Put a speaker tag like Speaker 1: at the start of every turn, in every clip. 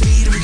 Speaker 1: freedom.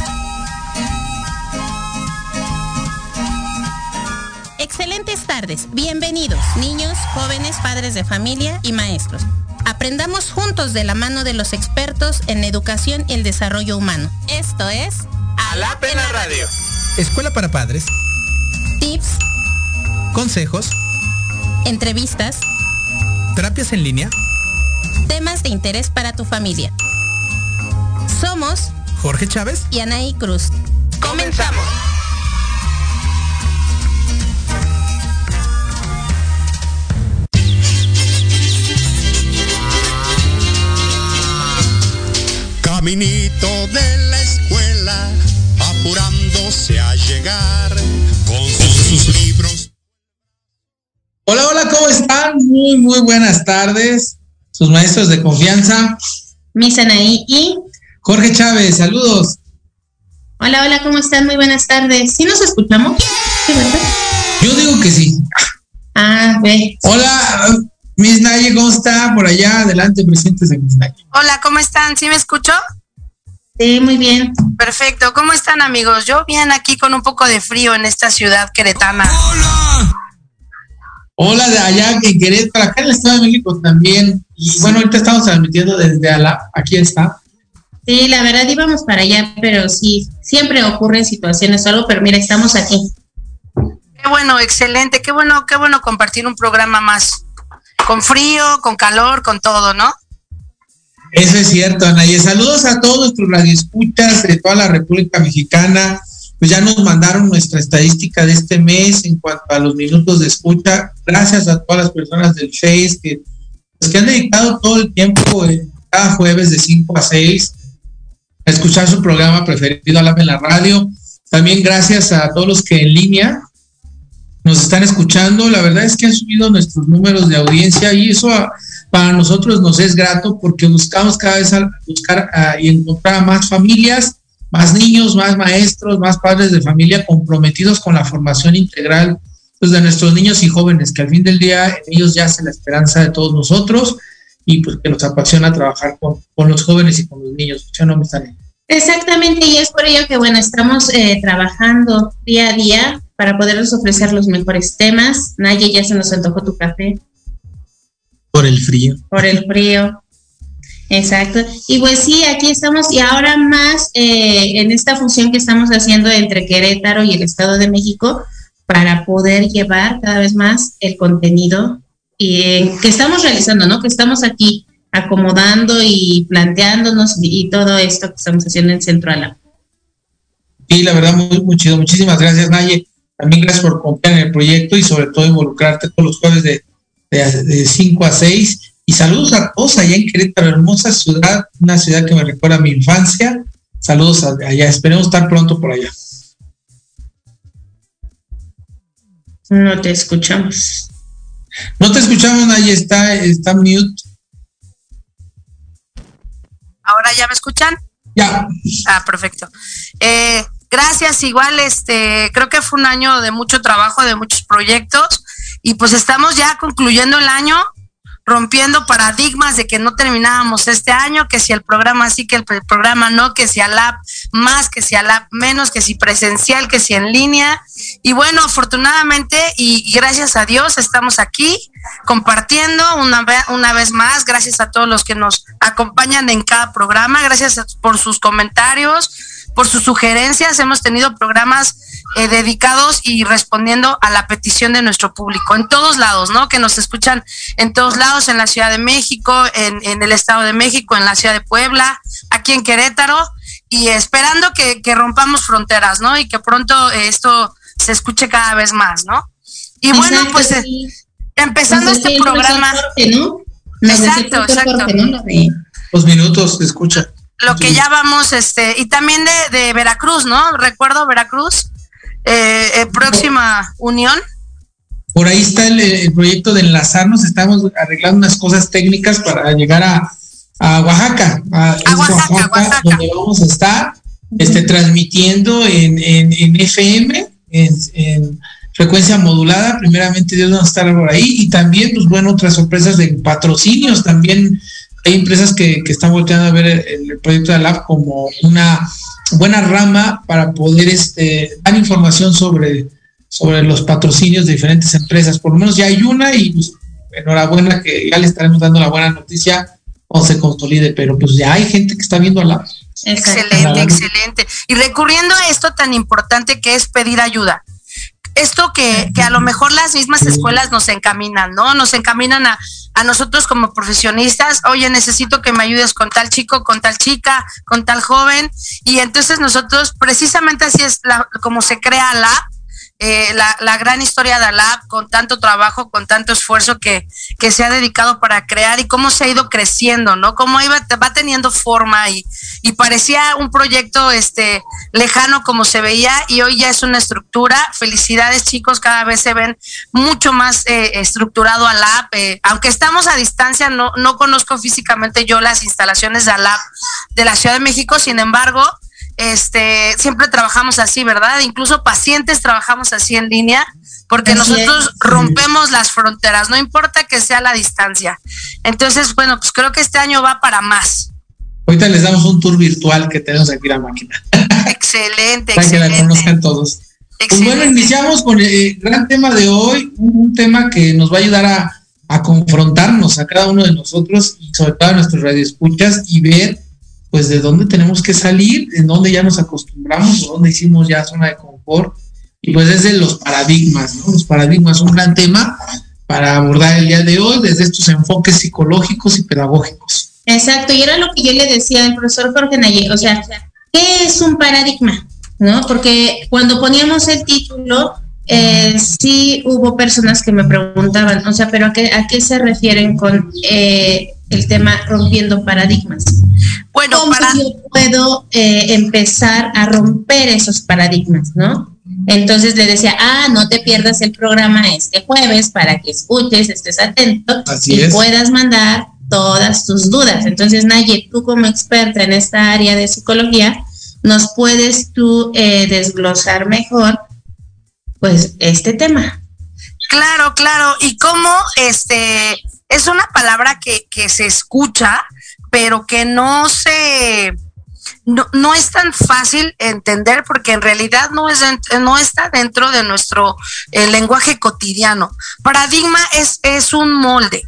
Speaker 2: Excelentes tardes, bienvenidos, niños, jóvenes, padres de familia y maestros. Aprendamos juntos de la mano de los expertos en educación y el desarrollo humano. Esto es
Speaker 3: A la Pena Radio.
Speaker 4: Escuela para padres consejos,
Speaker 2: entrevistas,
Speaker 4: terapias en línea,
Speaker 2: temas de interés para tu familia. Somos
Speaker 4: Jorge Chávez
Speaker 2: y Anaí Cruz.
Speaker 3: Comenzamos.
Speaker 5: Caminito de la escuela, apurándose a llegar con sus libros
Speaker 6: Hola, hola, ¿cómo están? Muy, muy buenas tardes. Sus maestros de confianza.
Speaker 2: Misanaí y
Speaker 6: Jorge Chávez, saludos.
Speaker 2: Hola, hola, ¿cómo están? Muy buenas tardes. ¿Sí nos escuchamos? ¿Sí, verdad?
Speaker 6: Yo digo que sí.
Speaker 2: Ah, ve.
Speaker 6: Hola, Miss Naye, ¿cómo está? Por allá, adelante, presentes Miss Naye.
Speaker 7: Hola, ¿cómo están? ¿Sí me escucho?
Speaker 2: Sí, muy bien.
Speaker 7: Perfecto. ¿Cómo están, amigos? Yo bien aquí con un poco de frío en esta ciudad queretana.
Speaker 6: ¡Hola! Hola de allá en Querétaro, acá en el Estado de México también. Y bueno, ahorita estamos transmitiendo desde Ala, aquí está.
Speaker 2: Sí, la verdad íbamos para allá, pero sí, siempre ocurren situaciones solo, pero mira, estamos aquí.
Speaker 7: Qué bueno, excelente, qué bueno, qué bueno compartir un programa más. Con frío, con calor, con todo, ¿no?
Speaker 6: Eso es cierto, Ana. Y saludos a todos nuestros radioescuchas de toda la República Mexicana, pues ya nos mandaron nuestra estadística de este mes en cuanto a los minutos de escucha. Gracias a todas las personas del Face pues, que, han dedicado todo el tiempo, cada jueves de 5 a 6, a escuchar su programa preferido, Alap en la radio. También gracias a todos los que en línea nos están escuchando. La verdad es que han subido nuestros números de audiencia y eso para nosotros nos es grato porque buscamos cada vez buscar y encontrar más familias, más niños, más maestros, más padres de familia comprometidos con la formación integral pues, de nuestros niños y jóvenes, que al fin del día en ellos yace la esperanza de todos nosotros y pues que nos apasiona trabajar con, los jóvenes y con los niños. ¿Sí no me sale?
Speaker 2: Exactamente, y es por ello que, bueno, estamos eh, trabajando día a día para poderles ofrecer los mejores temas. Naye, ya se nos antojó tu café.
Speaker 6: Por el frío.
Speaker 2: Por el frío. Exacto. Y pues sí, aquí estamos y ahora más eh, en esta función que estamos haciendo entre Querétaro y el Estado de México para poder llevar cada vez más el contenido y, que estamos realizando, ¿no? Que estamos aquí acomodando y planteándonos y, todo esto que estamos haciendo en Centro Ala.
Speaker 6: Sí, la verdad, muy, muy chido. Muchísimas gracias, Naye. También gracias por confiar en el proyecto y sobre todo involucrarte todos los jueves de, de, 5 a 6. Y saludos a todos allá en Querétaro, hermosa ciudad, una ciudad que me recuerda a mi infancia. Saludos allá, esperemos estar pronto por allá.
Speaker 2: No te escuchamos.
Speaker 6: No te escuchamos, Naye, está, está mute.
Speaker 7: ¿Ahora ya me escuchan?
Speaker 6: Ya.
Speaker 7: Ah, perfecto. Eh, gracias, igual, este, creo que fue un año de mucho trabajo, de muchos proyectos, y pues estamos ya concluyendo el año rompiendo paradigmas de que no terminábamos este año, que si el programa sí, que el programa no, que si lab más, que si lab menos, que si presencial, que si en línea. Y bueno, afortunadamente y gracias a Dios estamos aquí compartiendo una, una vez más. Gracias a todos los que nos acompañan en cada programa. Gracias por sus comentarios, por sus sugerencias. Hemos tenido programas eh, dedicados y respondiendo a la petición de nuestro público en todos lados, ¿no? Que nos escuchan en todos lados, en la Ciudad de México, en, en el Estado de México, en la Ciudad de Puebla, aquí en Querétaro y esperando que, que rompamos fronteras, ¿no? Y que pronto esto se escuche cada vez más, ¿no? Y bueno, pues eh, empezando este programa. Exacto, exacto.
Speaker 6: Dos minutos, escucha.
Speaker 7: Lo que ya vamos, este, y también de, de Veracruz, ¿no? Recuerdo Veracruz, eh, eh, próxima unión.
Speaker 6: Por ahí está el, proyecto de enlazarnos, estamos arreglando unas cosas técnicas para llegar a, a Oaxaca, a, Oaxaca, donde vamos a estar este, transmitiendo en, en, en FM, en, frecuencia modulada, primeramente Dios va a estar por ahí, y también, pues bueno, otras sorpresas de patrocinios, también hay empresas que, que están volteando a ver el, el proyecto de Lab como una buena rama para poder este, dar información sobre, sobre los patrocinios de diferentes empresas. Por lo menos ya hay una y pues, enhorabuena que ya le estaremos dando la buena noticia cuando se consolide, pero pues ya hay gente que está viendo a la...
Speaker 7: Excelente, excelente. Y recurriendo a esto tan importante que es pedir ayuda esto que, que, a lo mejor las mismas escuelas nos encaminan, ¿no? Nos encaminan a, a nosotros como profesionistas, oye, necesito que me ayudes con tal chico, con tal chica, con tal joven. Y entonces nosotros, precisamente así es la, como se crea la eh, la, la, gran historia de Alab con tanto trabajo, con tanto esfuerzo que, que, se ha dedicado para crear y cómo se ha ido creciendo, ¿no? Cómo iba, va teniendo forma y, y parecía un proyecto este, lejano como se veía y hoy ya es una estructura. Felicidades chicos, cada vez se ven mucho más eh, estructurado Alab. Eh, aunque estamos a distancia, no, no conozco físicamente yo las instalaciones de Alab de la Ciudad de México, sin embargo, este, siempre trabajamos así, ¿verdad? Incluso pacientes trabajamos así en línea, porque nosotros rompemos las fronteras, no importa que sea la distancia. Entonces, bueno, pues creo que este año va para más.
Speaker 6: Ahorita les damos un tour virtual que tenemos aquí la máquina.
Speaker 7: excelente,
Speaker 6: Para
Speaker 7: que
Speaker 6: la conozcan todos. Pues bueno, iniciamos con el gran tema de hoy, un, tema que nos va a ayudar a, a confrontarnos a cada uno de nosotros y sobre todo a nuestros radioescuchas y ver pues de dónde tenemos que salir, en dónde ya nos acostumbramos, o dónde hicimos ya zona de confort, y pues desde los paradigmas, ¿no? Los paradigmas, un gran tema para abordar el día de hoy desde estos enfoques psicológicos y pedagógicos.
Speaker 2: Exacto, y era lo que yo le decía al profesor Jorge Naye, o sea, ¿qué es un paradigma? ¿No? Porque cuando poníamos el título, eh, sí hubo personas que me preguntaban, o sea, pero ¿a qué, a qué se refieren con eh, el tema rompiendo paradigmas. Bueno, ¿cómo yo puedo eh, empezar a romper esos paradigmas, no? Entonces le decía, ah, no te pierdas el programa este jueves para que escuches, estés atento y puedas mandar todas tus dudas. Entonces, Naye, tú como experta en esta área de psicología, nos puedes tú eh, desglosar mejor, pues, este tema.
Speaker 7: Claro, claro. Y cómo, este, es una palabra que, que se escucha, pero que no se, no, no, es tan fácil entender porque en realidad no, es, no está dentro de nuestro eh, lenguaje cotidiano. Paradigma es, es un molde,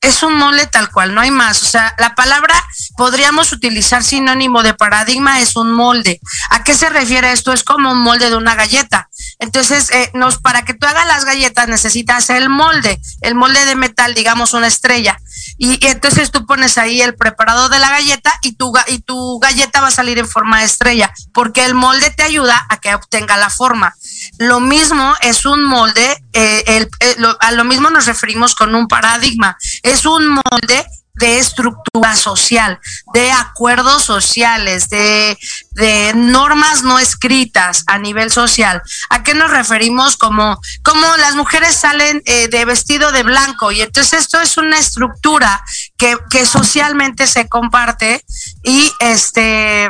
Speaker 7: es un molde tal cual, no hay más. O sea, la palabra podríamos utilizar sinónimo de paradigma es un molde. ¿A qué se refiere esto? Es como un molde de una galleta. Entonces, eh, nos, para que tú hagas las galletas necesitas el molde, el molde de metal, digamos una estrella. Y, entonces tú pones ahí el preparado de la galleta y tu, y tu galleta va a salir en forma de estrella, porque el molde te ayuda a que obtenga la forma. Lo mismo es un molde, eh, el, eh, a lo mismo nos referimos con un paradigma. Es un molde de estructura social, de acuerdos sociales, de, de, normas no escritas a nivel social. ¿A qué nos referimos? Como, como las mujeres salen eh, de vestido de blanco y entonces esto es una estructura que, que socialmente se comparte y este...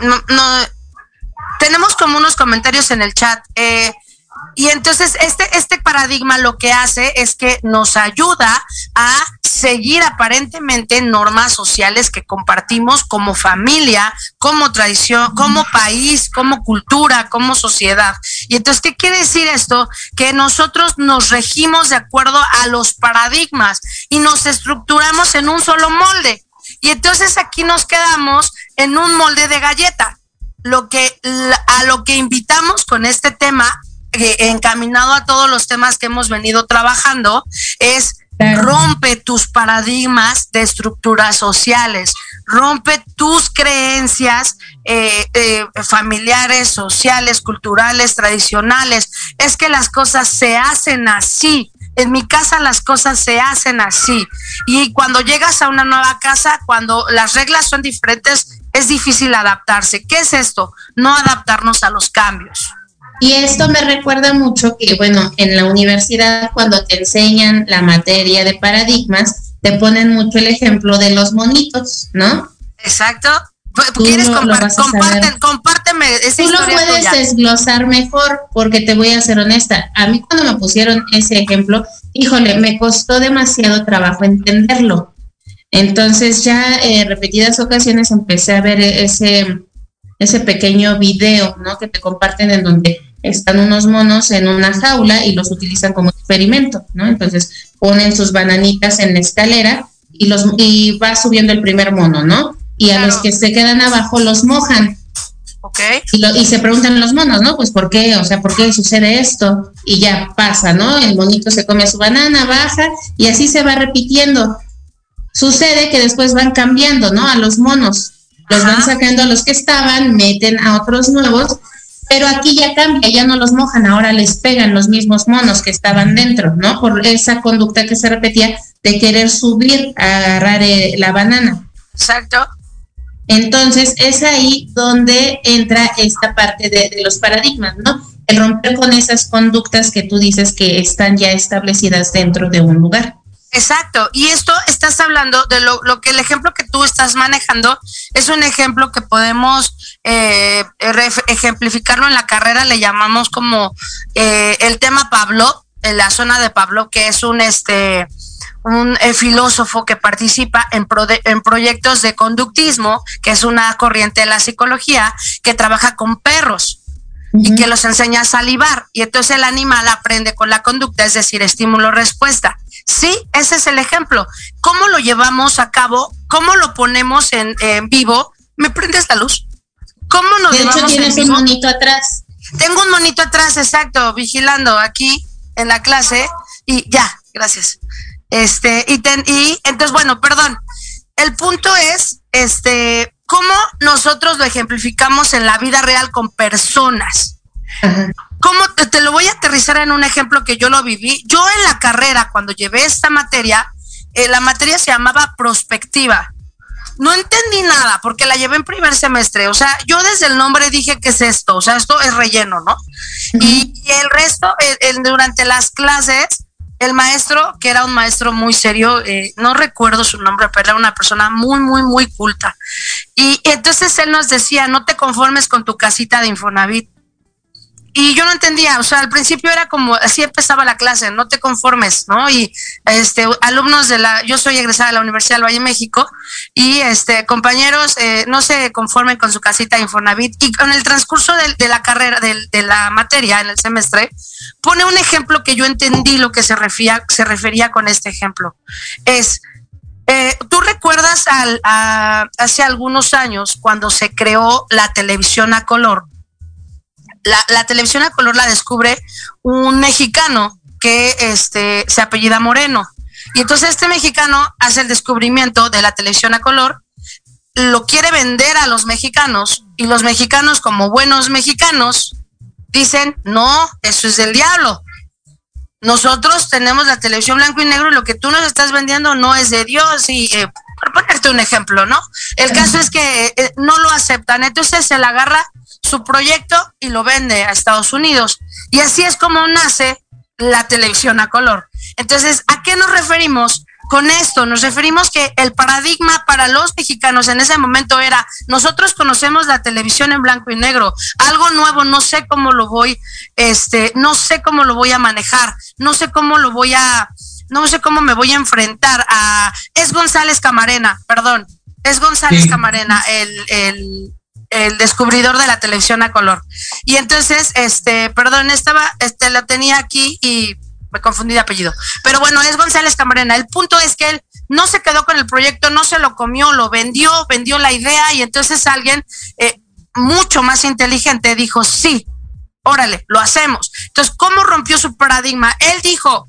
Speaker 7: no, no, tenemos como unos comentarios en el chat. Eh, y entonces este, este paradigma lo que hace es que nos ayuda a seguir aparentemente normas sociales que compartimos como familia, como tradición, como país, como cultura, como sociedad. Y entonces, ¿qué quiere decir esto? Que nosotros nos regimos de acuerdo a los paradigmas y nos estructuramos en un solo molde. Y entonces aquí nos quedamos en un molde de galleta lo que a lo que invitamos con este tema eh, encaminado a todos los temas que hemos venido trabajando es rompe tus paradigmas de estructuras sociales, rompe tus creencias eh, eh, familiares, sociales, culturales, tradicionales. Es que las cosas se hacen así. En mi casa las cosas se hacen así. Y cuando llegas a una nueva casa, cuando las reglas son diferentes, es difícil adaptarse. ¿Qué es esto? No adaptarnos a los cambios.
Speaker 2: Y esto me recuerda mucho que, bueno, en la universidad cuando te enseñan la materia de paradigmas, te ponen mucho el ejemplo de los monitos, ¿no?
Speaker 7: Exacto. ¿Quieres compartir? compárteme esa
Speaker 2: Tú lo puedes desglosar mejor porque te voy a ser honesta. A mí cuando me pusieron ese ejemplo, híjole, me costó demasiado trabajo entenderlo. Entonces ya eh, repetidas ocasiones empecé a ver ese, ese pequeño video, ¿no? Que te comparten en donde están unos monos en una jaula y los utilizan como experimento, ¿no? Entonces ponen sus bananitas en la escalera y los y va subiendo el primer mono, ¿no? Y a los que se quedan abajo los mojan.
Speaker 7: Okay.
Speaker 2: Y, y, se preguntan los monos, ¿no? Pues ¿por qué? O sea, ¿por qué sucede esto? Y ya pasa, ¿no? El monito se come su banana, baja y así se va repitiendo. Sucede que después van cambiando, ¿no? A los monos. Los van sacando a los que estaban, meten a otros nuevos, pero aquí ya cambia, ya no los mojan, ahora les pegan los mismos monos que estaban dentro, ¿no? Por esa conducta que se repetía de querer subir a agarrar eh, la banana.
Speaker 7: Exacto.
Speaker 2: Entonces es ahí donde entra esta parte de, de, los paradigmas, ¿no? El romper con esas conductas que tú dices que están ya establecidas dentro de un lugar.
Speaker 7: Exacto, y esto estás hablando de lo, lo, que el ejemplo que tú estás manejando es un ejemplo que podemos eh, ejemplificarlo en la carrera, le llamamos como eh, el tema Pablo, la zona de Pablo, que es un este un eh, filósofo que participa en, pro de, en proyectos de conductismo, que es una corriente de la psicología, que trabaja con perros y que los enseña a salivar. Y entonces el animal aprende con la conducta, es decir, estímulo-respuesta. Sí, ese es el ejemplo. ¿Cómo lo llevamos a cabo? ¿Cómo lo ponemos en, en vivo? ¿Me prendes la luz? ¿Cómo nos
Speaker 2: de hecho, tienes un monito atrás.
Speaker 7: Tengo un monito atrás, exacto, vigilando aquí en la clase. Y ya, gracias. Este, y, ten, y entonces, bueno, perdón. El punto es, este, cómo nosotros lo ejemplificamos en la vida real con personas. ¿Cómo te, te, lo voy a aterrizar en un ejemplo que yo lo viví? Yo en la carrera, cuando llevé esta materia, eh, la materia se llamaba prospectiva. No entendí nada porque la llevé en primer semestre. O sea, yo desde el nombre dije que es esto. O sea, esto es relleno, ¿no? y, el resto, durante las clases, el maestro, que era un maestro muy serio, eh, no recuerdo su nombre, pero era una persona muy, muy, muy culta. y, entonces él nos decía, no te conformes con tu casita de Infonavit y yo no entendía, o sea, al principio era como, así empezaba la clase, no te conformes, ¿no? Y este, alumnos de la, yo soy egresada de la Universidad del Valle México, y este, compañeros, eh, no se conformen con su casita de Infonavit, y con el transcurso de, la carrera, de, la materia en el semestre, pone un ejemplo que yo entendí lo que se refería, se refería con este ejemplo. Es, eh, ¿Tú recuerdas al, hace algunos años cuando se creó la televisión a color? La, televisión a color la descubre un mexicano que este, se apellida Moreno. Y entonces este mexicano hace el descubrimiento de la televisión a color, lo quiere vender a los mexicanos y los mexicanos como buenos mexicanos dicen, no, eso es del diablo. Nosotros tenemos la televisión blanco y negro y lo que tú nos estás vendiendo no es de Dios y eh, por ponerte un ejemplo, ¿no? El caso es que eh, no lo aceptan, entonces se la agarra su proyecto y lo vende a Estados Unidos. Y así es como nace la televisión a color. Entonces, ¿a qué nos referimos? Con esto nos referimos que el paradigma para los mexicanos en ese momento era, nosotros conocemos la televisión en blanco y negro, algo nuevo, no sé cómo lo voy, este, no sé cómo lo voy a manejar, no sé cómo lo voy a, no sé cómo me voy a enfrentar a, es González Camarena, perdón, es González Camarena, el, el, el descubridor de la televisión a color. Y entonces, este, perdón, estaba, este, lo tenía aquí y me confundí de apellido. Pero bueno, es González Camarena. El punto es que él no se quedó con el proyecto, no se lo comió, lo vendió, vendió la idea y entonces alguien eh, mucho más inteligente dijo, sí, órale, lo hacemos. Entonces, ¿cómo rompió su paradigma? Él dijo,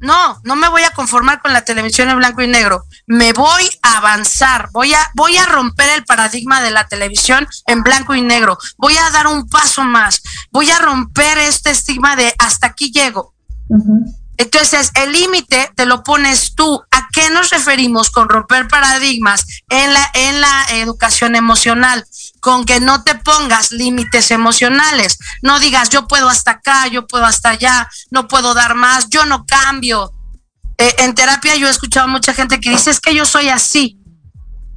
Speaker 7: no, no me voy a conformar con la televisión en blanco y negro. Me voy a avanzar, voy a, voy a romper el paradigma de la televisión en blanco y negro. Voy a dar un paso más. Voy a romper este estigma de hasta aquí llego. Entonces, el límite te lo pones tú. ¿A qué nos referimos con romper paradigmas en la, en la educación emocional? Con que no te pongas límites emocionales. No digas, yo puedo hasta acá, yo puedo hasta allá, no puedo dar más, yo no cambio. Eh, en terapia yo he escuchado a mucha gente que dice, es que yo soy así.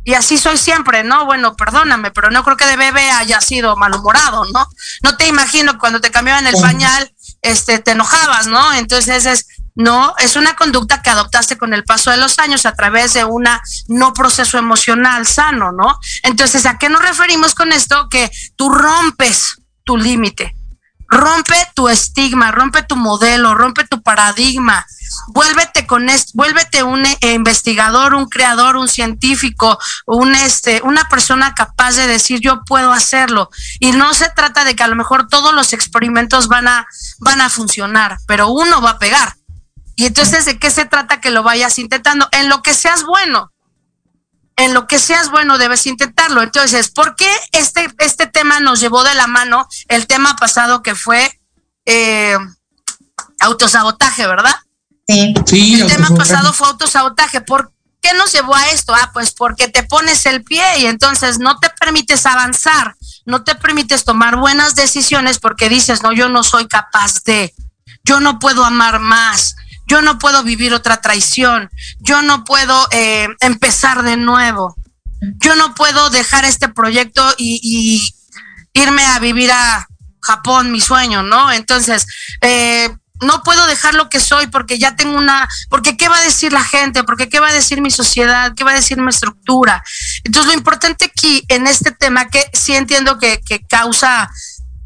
Speaker 7: Y así soy siempre, ¿no? Bueno, perdóname, pero no creo que de bebé haya sido malhumorado, ¿no? No te imagino cuando te cambiaban el pañal este, te enojabas, ¿no? Entonces es, no, es una conducta que adoptaste con el paso de los años a través de una no proceso emocional sano, ¿no? Entonces, ¿a qué nos referimos con esto? Que tú rompes tu límite, rompe tu estigma, rompe tu modelo, rompe tu paradigma, vuélvete con esto, vuélvete un eh, investigador, un creador, un científico, un este, una persona capaz de decir yo puedo hacerlo. Y no se trata de que a lo mejor todos los experimentos van a, van a funcionar, pero uno va a pegar. Y entonces, ¿de qué se trata que lo vayas intentando? En lo que seas bueno. En lo que seas bueno debes intentarlo. Entonces, ¿por qué este, este tema nos llevó de la mano el tema pasado que fue eh, autosabotaje, verdad?
Speaker 6: Sí.
Speaker 7: el tema pasado fue autosabotaje. ¿Por qué nos llevó a esto? Ah, pues porque te pones el pie y entonces no te permites avanzar, no te permites tomar buenas decisiones porque dices, no, yo no soy capaz de, yo no puedo amar más, yo no puedo vivir otra traición, yo no puedo eh, empezar de nuevo, yo no puedo dejar este proyecto y, irme a vivir a Japón, mi sueño, ¿no? Entonces, eh, no puedo dejar lo que soy porque ya tengo una, porque qué va a decir la gente, porque qué va a decir mi sociedad, qué va a decir mi estructura. Entonces lo importante aquí en este tema, que sí entiendo que, que causa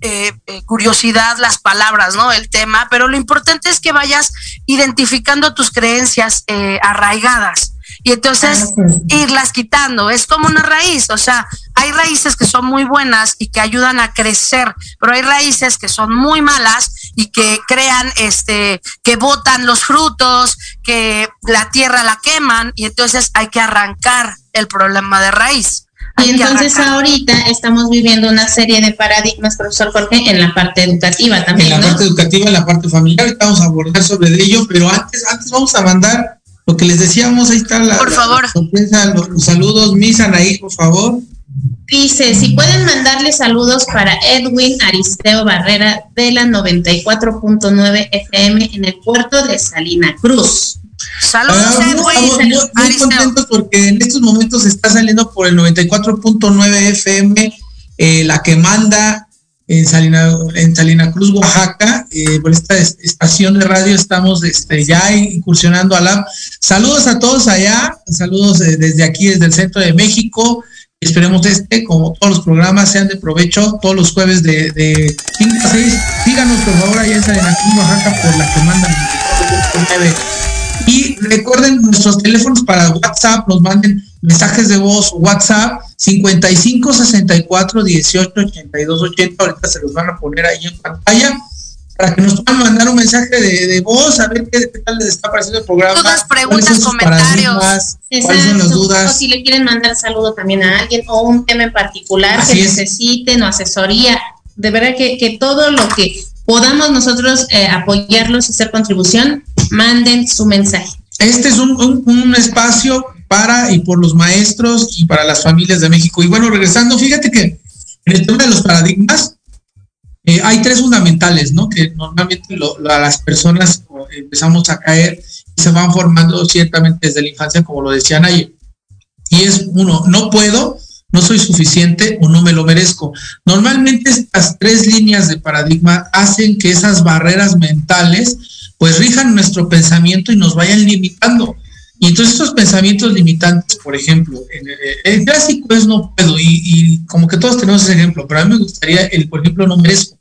Speaker 7: eh, eh, curiosidad las palabras, ¿no? El tema, pero lo importante es que vayas identificando tus creencias eh, arraigadas y entonces irlas quitando. Es como una raíz, o sea, hay raíces que son muy buenas y que ayudan a crecer, pero hay raíces que son muy malas y que crean, este, que botan los frutos, que la tierra la queman y entonces hay que arrancar el problema de raíz.
Speaker 2: Y entonces ahorita estamos viviendo una serie de paradigmas, profesor Jorge, en la parte educativa también.
Speaker 6: En la parte educativa, en la parte familiar, vamos a abordar sobre ello, pero antes, antes vamos a mandar lo que les decíamos, ahí está la.
Speaker 7: Por favor.
Speaker 6: los, saludos, Miss Anaí, por favor.
Speaker 2: Dice, si pueden mandarle saludos para Edwin Aristeo Barrera de la 94.9 FM en el puerto de Salina Cruz.
Speaker 7: Saludos, Edwin.
Speaker 6: muy, muy contentos porque en estos momentos está saliendo por el 94.9 FM eh, la que manda en Salina, en Salina Cruz, Oaxaca. Eh, por esta es- estación de radio estamos este, ya incursionando a la. Saludos a todos allá, saludos eh, desde aquí, desde el centro de México. Esperemos este, como todos los programas, sean de provecho todos los jueves de, de 5 a 6. Síganos, por favor, allá en Salina Cruz, Oaxaca, por la que mandan el 94.9. Y recuerden nuestros teléfonos para WhatsApp, nos manden mensajes de voz, WhatsApp 55 64 18 82 80. Ahorita se los van a poner ahí en pantalla para que nos puedan mandar un mensaje de, de voz, a ver qué, qué tal les está pareciendo el programa.
Speaker 7: Dudas,
Speaker 6: cuáles
Speaker 7: preguntas, comentarios.
Speaker 6: paradigmas, cuáles son las
Speaker 2: Exacto. O
Speaker 6: dudas.
Speaker 2: si le quieren mandar saludo también a alguien o un tema en particular
Speaker 6: Así
Speaker 2: que
Speaker 6: es.
Speaker 2: necesiten o asesoría. De verdad que, que todo lo que podamos nosotros eh, apoyarlos y hacer contribución, manden su mensaje.
Speaker 6: Este es un, un- espacio para y por los maestros y para las familias de México. Y bueno, regresando, fíjate que en el tema de los paradigmas, eh, hay tres fundamentales, ¿no? Que normalmente lo- la- las personas empezamos a caer y se van formando ciertamente desde la infancia, como lo decían ayer. Y es uno, no puedo, no soy suficiente o no me lo merezco. Normalmente estas tres líneas de paradigma hacen que esas barreras mentales pues rijan nuestro pensamiento y nos vayan limitando. Y entonces estos pensamientos limitantes, por ejemplo, el, el clásico es no puedo y, y como que todos tenemos ese ejemplo, pero a mí me gustaría el, por ejemplo, no merezco.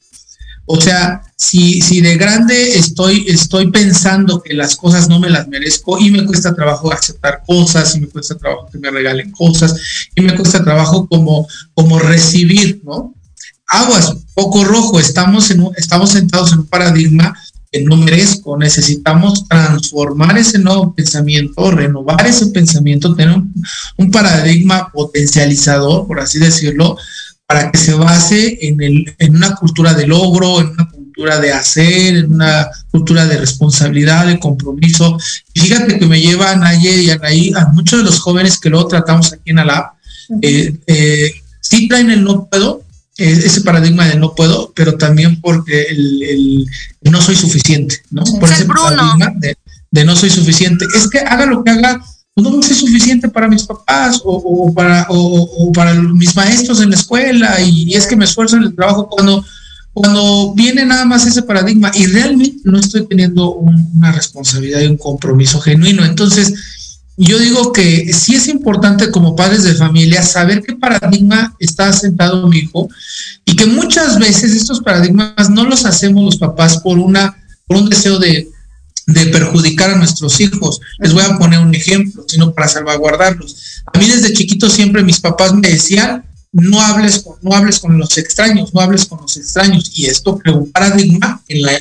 Speaker 6: O sea, si, si de grande estoy, estoy pensando que las cosas no me las merezco y me cuesta trabajo aceptar cosas y me cuesta trabajo que me regalen cosas y me cuesta trabajo como, como recibir, ¿no? Aguas, poco rojo, estamos, en un- estamos sentados en un paradigma que no merezco, necesitamos transformar ese nuevo pensamiento, renovar ese pensamiento, tener un, un paradigma potencializador, por así decirlo, para que se base en, el, en una cultura de logro, en una cultura de hacer, en una cultura de responsabilidad, de compromiso. Y fíjate que me llevan ayer y Anaí, a muchos de los jóvenes que luego tratamos aquí en Alab, eh, eh, sí traen el no puedo, ese paradigma de no puedo, pero también porque el, no soy suficiente, ¿no? Por
Speaker 7: Es
Speaker 6: ese
Speaker 7: Bruno.
Speaker 6: paradigma de, de no soy suficiente. Es que haga lo que haga, pues no soy suficiente para mis papás o, o para, o, o para mis maestros en la escuela y, y es que me esfuerzo en el trabajo cuando, cuando viene nada más ese paradigma y realmente no estoy teniendo un- una responsabilidad y un compromiso genuino. Entonces, yo digo que sí es importante como padres de familia saber qué paradigma está sentado mi hijo y que muchas veces estos paradigmas no los hacemos los papás por una por un deseo de, de perjudicar a nuestros hijos. Les voy a poner un ejemplo, sino para salvaguardarlos. A mí desde chiquito siempre mis papás me decían, no hables con, no hables con los extraños, no hables con los extraños. Y esto creó un paradigma en la,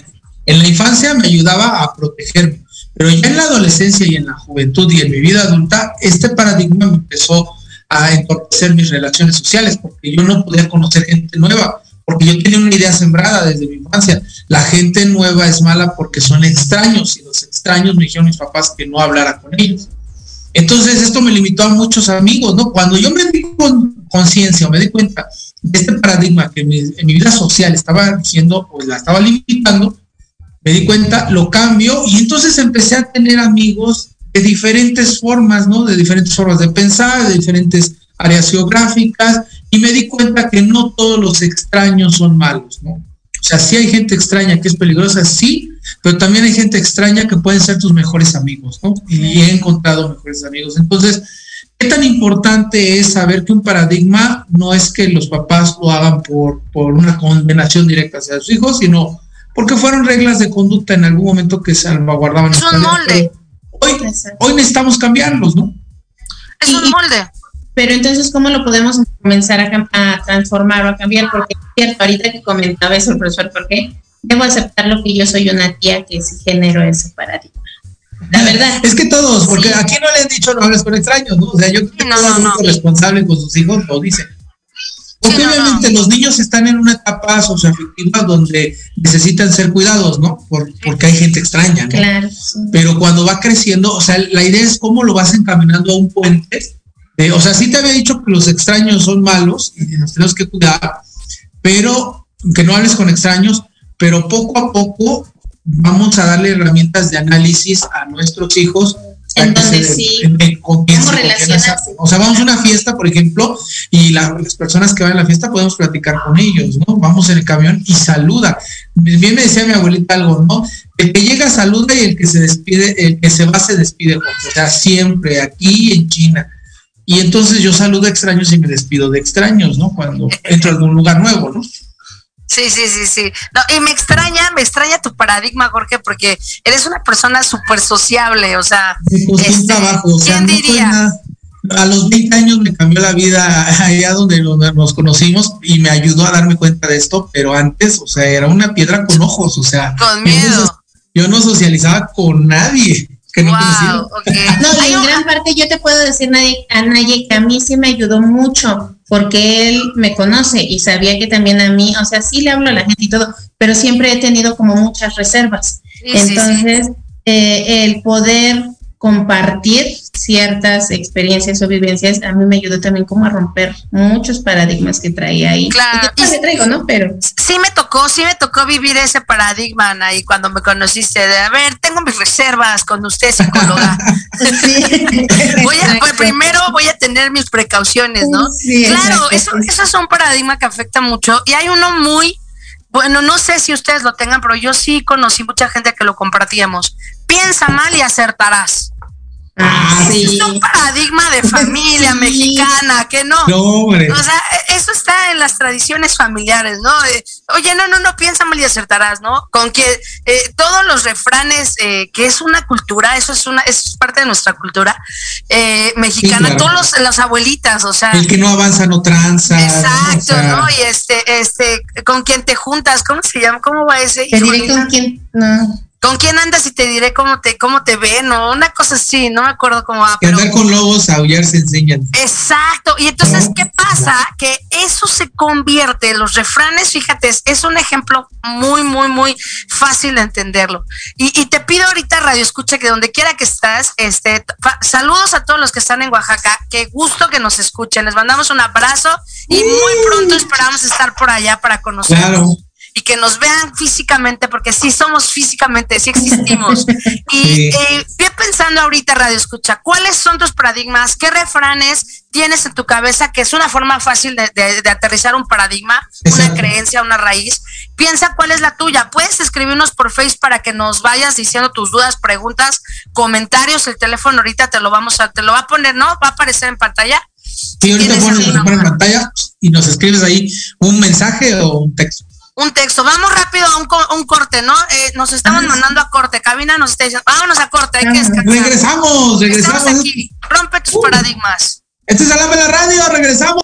Speaker 6: en la infancia me ayudaba a protegerme. Pero ya en la adolescencia y en la juventud y en mi vida adulta, este paradigma me empezó a entorpecer mis relaciones sociales, porque yo no podía conocer gente nueva, porque yo tenía una idea sembrada desde mi infancia. La gente nueva es mala porque son extraños, y los extraños me dijeron mis papás que no hablara con ellos. Entonces esto me limitó a muchos amigos, ¿no? Cuando yo me di con conciencia o me di cuenta de este paradigma que mi- en mi vida social estaba diciendo, pues la estaba limitando, me di cuenta, lo cambio y entonces empecé a tener amigos de diferentes formas, ¿no? De diferentes formas de pensar, de diferentes áreas geográficas y me di cuenta que no todos los extraños son malos, ¿no? O sea, sí hay gente extraña que es peligrosa, sí, pero también hay gente extraña que pueden ser tus mejores amigos, ¿no? Y he encontrado mejores amigos. Entonces, ¿qué tan importante es saber que un paradigma no es que los papás lo hagan por, por una condenación directa hacia sus hijos, sino porque fueron reglas de conducta en algún momento que salvaguardaban
Speaker 7: Es un molde.
Speaker 6: Hoy, hoy necesitamos cambiarlos, ¿no?
Speaker 7: Es un molde.
Speaker 2: Pero entonces, ¿cómo lo podemos comenzar a, transformar o a cambiar? Porque es cierto, ahorita que comentaba eso el profesor, porque debo aceptar lo que yo soy una tía que sí genero ese paradigma. La verdad.
Speaker 6: Es que todos, porque
Speaker 2: Sí.
Speaker 6: aquí no le han dicho no hables con extraños, ¿no? O sea, yo creo que
Speaker 7: no,
Speaker 6: todo
Speaker 7: no,
Speaker 6: adulto
Speaker 7: no.
Speaker 6: responsable con sus hijos lo dice. Obviamente los niños están en una etapa socioafectiva donde necesitan ser cuidados, ¿no? porque hay gente extraña, ¿no? Claro. Pero cuando va creciendo, o sea, la idea es cómo lo vas encaminando a un puente. o sea, sí te había dicho que los extraños son malos y nos tenemos que cuidar, pero que no hables con extraños, pero poco a poco vamos a darle herramientas de análisis a nuestros hijos
Speaker 2: en donde sí
Speaker 6: O sea, vamos a una fiesta, por ejemplo, y las personas que van a la fiesta podemos platicar con ellos, ¿no? Vamos en el camión y saluda. Bien me decía mi abuelita algo, ¿no? El que llega saluda y el que se despide, el que se va se despide. O sea, siempre, aquí en China. Y entonces yo saludo a extraños y me despido de extraños, ¿no? Cuando entro a algún lugar nuevo, ¿no?
Speaker 7: Sí, sí, sí, sí. No, y me extraña, me extraña tu paradigma, Jorge, porque eres una persona súper sociable, o sea,
Speaker 6: este, o sea ¿quién diría? a los 20 años me cambió la vida allá donde nos conocimos y me ayudó a darme cuenta de esto, pero antes, o sea, era una piedra con ojos, o sea,
Speaker 7: con miedo.
Speaker 6: Yo no socializaba con nadie que no
Speaker 2: wow, No, en gran parte yo te puedo decir a nadie que a mí sí me ayudó mucho porque él me conoce y sabía que también a mí, o sea, sí le hablo a la gente y todo, pero siempre he tenido como muchas reservas. Entonces, Eh, el poder compartir ciertas experiencias o vivencias, a mí me ayudó también como a romper muchos paradigmas que traía ahí.
Speaker 7: Claro.
Speaker 2: Y traigo, ¿no? Pero
Speaker 7: sí me tocó, sí me tocó vivir ese paradigma, Ana, y cuando me conociste de, a ver, tengo mis reservas con usted, psicóloga. voy a, pues, primero voy a tener mis precauciones, ¿no? Sí, claro, eso, eso es un paradigma que afecta mucho y hay uno muy bueno, no sé si ustedes lo tengan, pero yo sí conocí mucha gente que lo compartíamos. Piensa mal y acertarás. Ah, sí. Es un paradigma de familia mexicana, que no. no o sea, eso está en las tradiciones familiares, ¿no? Eh, oye, no, no, no, piensa mal y acertarás, ¿no? Con que eh, todos los refranes, eh, que es una cultura, eso es una, eso es parte de nuestra cultura mexicana, todos las abuelitas, o sea.
Speaker 6: El que no avanza no tranza.
Speaker 7: Exacto, ¿no? Y este, este, con quien te juntas, ¿cómo se llama? ¿Cómo va ese?
Speaker 2: Te diré con quién, no.
Speaker 7: ¿Con quién andas y te diré cómo te, cómo te ven? O una cosa así, no me acuerdo cómo va.
Speaker 6: Que andar con lobos aullar se enseñan.
Speaker 7: Exacto. Y entonces, ¿qué pasa? Que eso se convierte, los refranes, fíjate, es un ejemplo muy, muy, muy fácil de entenderlo. Y, y te pido ahorita, Radio Escucha, que donde quiera que estás, este, saludos a todos los que están en Oaxaca. Qué gusto que nos escuchen. Les mandamos un abrazo y muy pronto esperamos estar por allá para conocerlos. Claro y que nos vean físicamente, porque sí somos físicamente, sí existimos. Y eh, pensando ahorita, Radio Escucha, ¿cuáles son tus paradigmas? ¿Qué refranes tienes en tu cabeza que es una forma fácil de, aterrizar un paradigma, una creencia, una raíz? Piensa cuál es la tuya. Puedes escribirnos por Facebook para que nos vayas diciendo tus dudas, preguntas, comentarios. El teléfono ahorita te lo vamos a, te lo va a poner, ¿no? Va a aparecer en pantalla.
Speaker 6: Sí, ahorita pones en pantalla y nos escribes ahí un mensaje o un texto
Speaker 7: un texto. Vamos rápido a un, corte, ¿no? Eh, nos estamos mandando a corte. Cabina nos está diciendo, vámonos a corte, hay que
Speaker 6: descansar. Regresamos, regresamos. Estamos aquí.
Speaker 7: Rompe tus uh. paradigmas.
Speaker 6: Este es de la Radio, regresamos.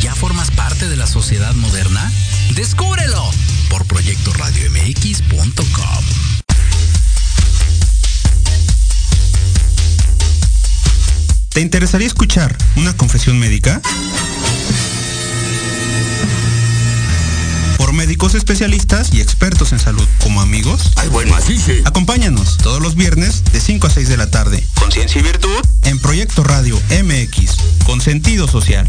Speaker 8: ya formas parte de la sociedad moderna? Descúbrelo por proyectoradiomx.com.
Speaker 9: ¿Te interesaría escuchar una confesión médica? Por médicos especialistas y expertos en salud como amigos.
Speaker 5: Ay, bueno, así sí.
Speaker 9: Acompáñanos todos los viernes de 5 a 6 de la tarde.
Speaker 5: Conciencia y virtud.
Speaker 9: En Proyecto Radio MX, con sentido social.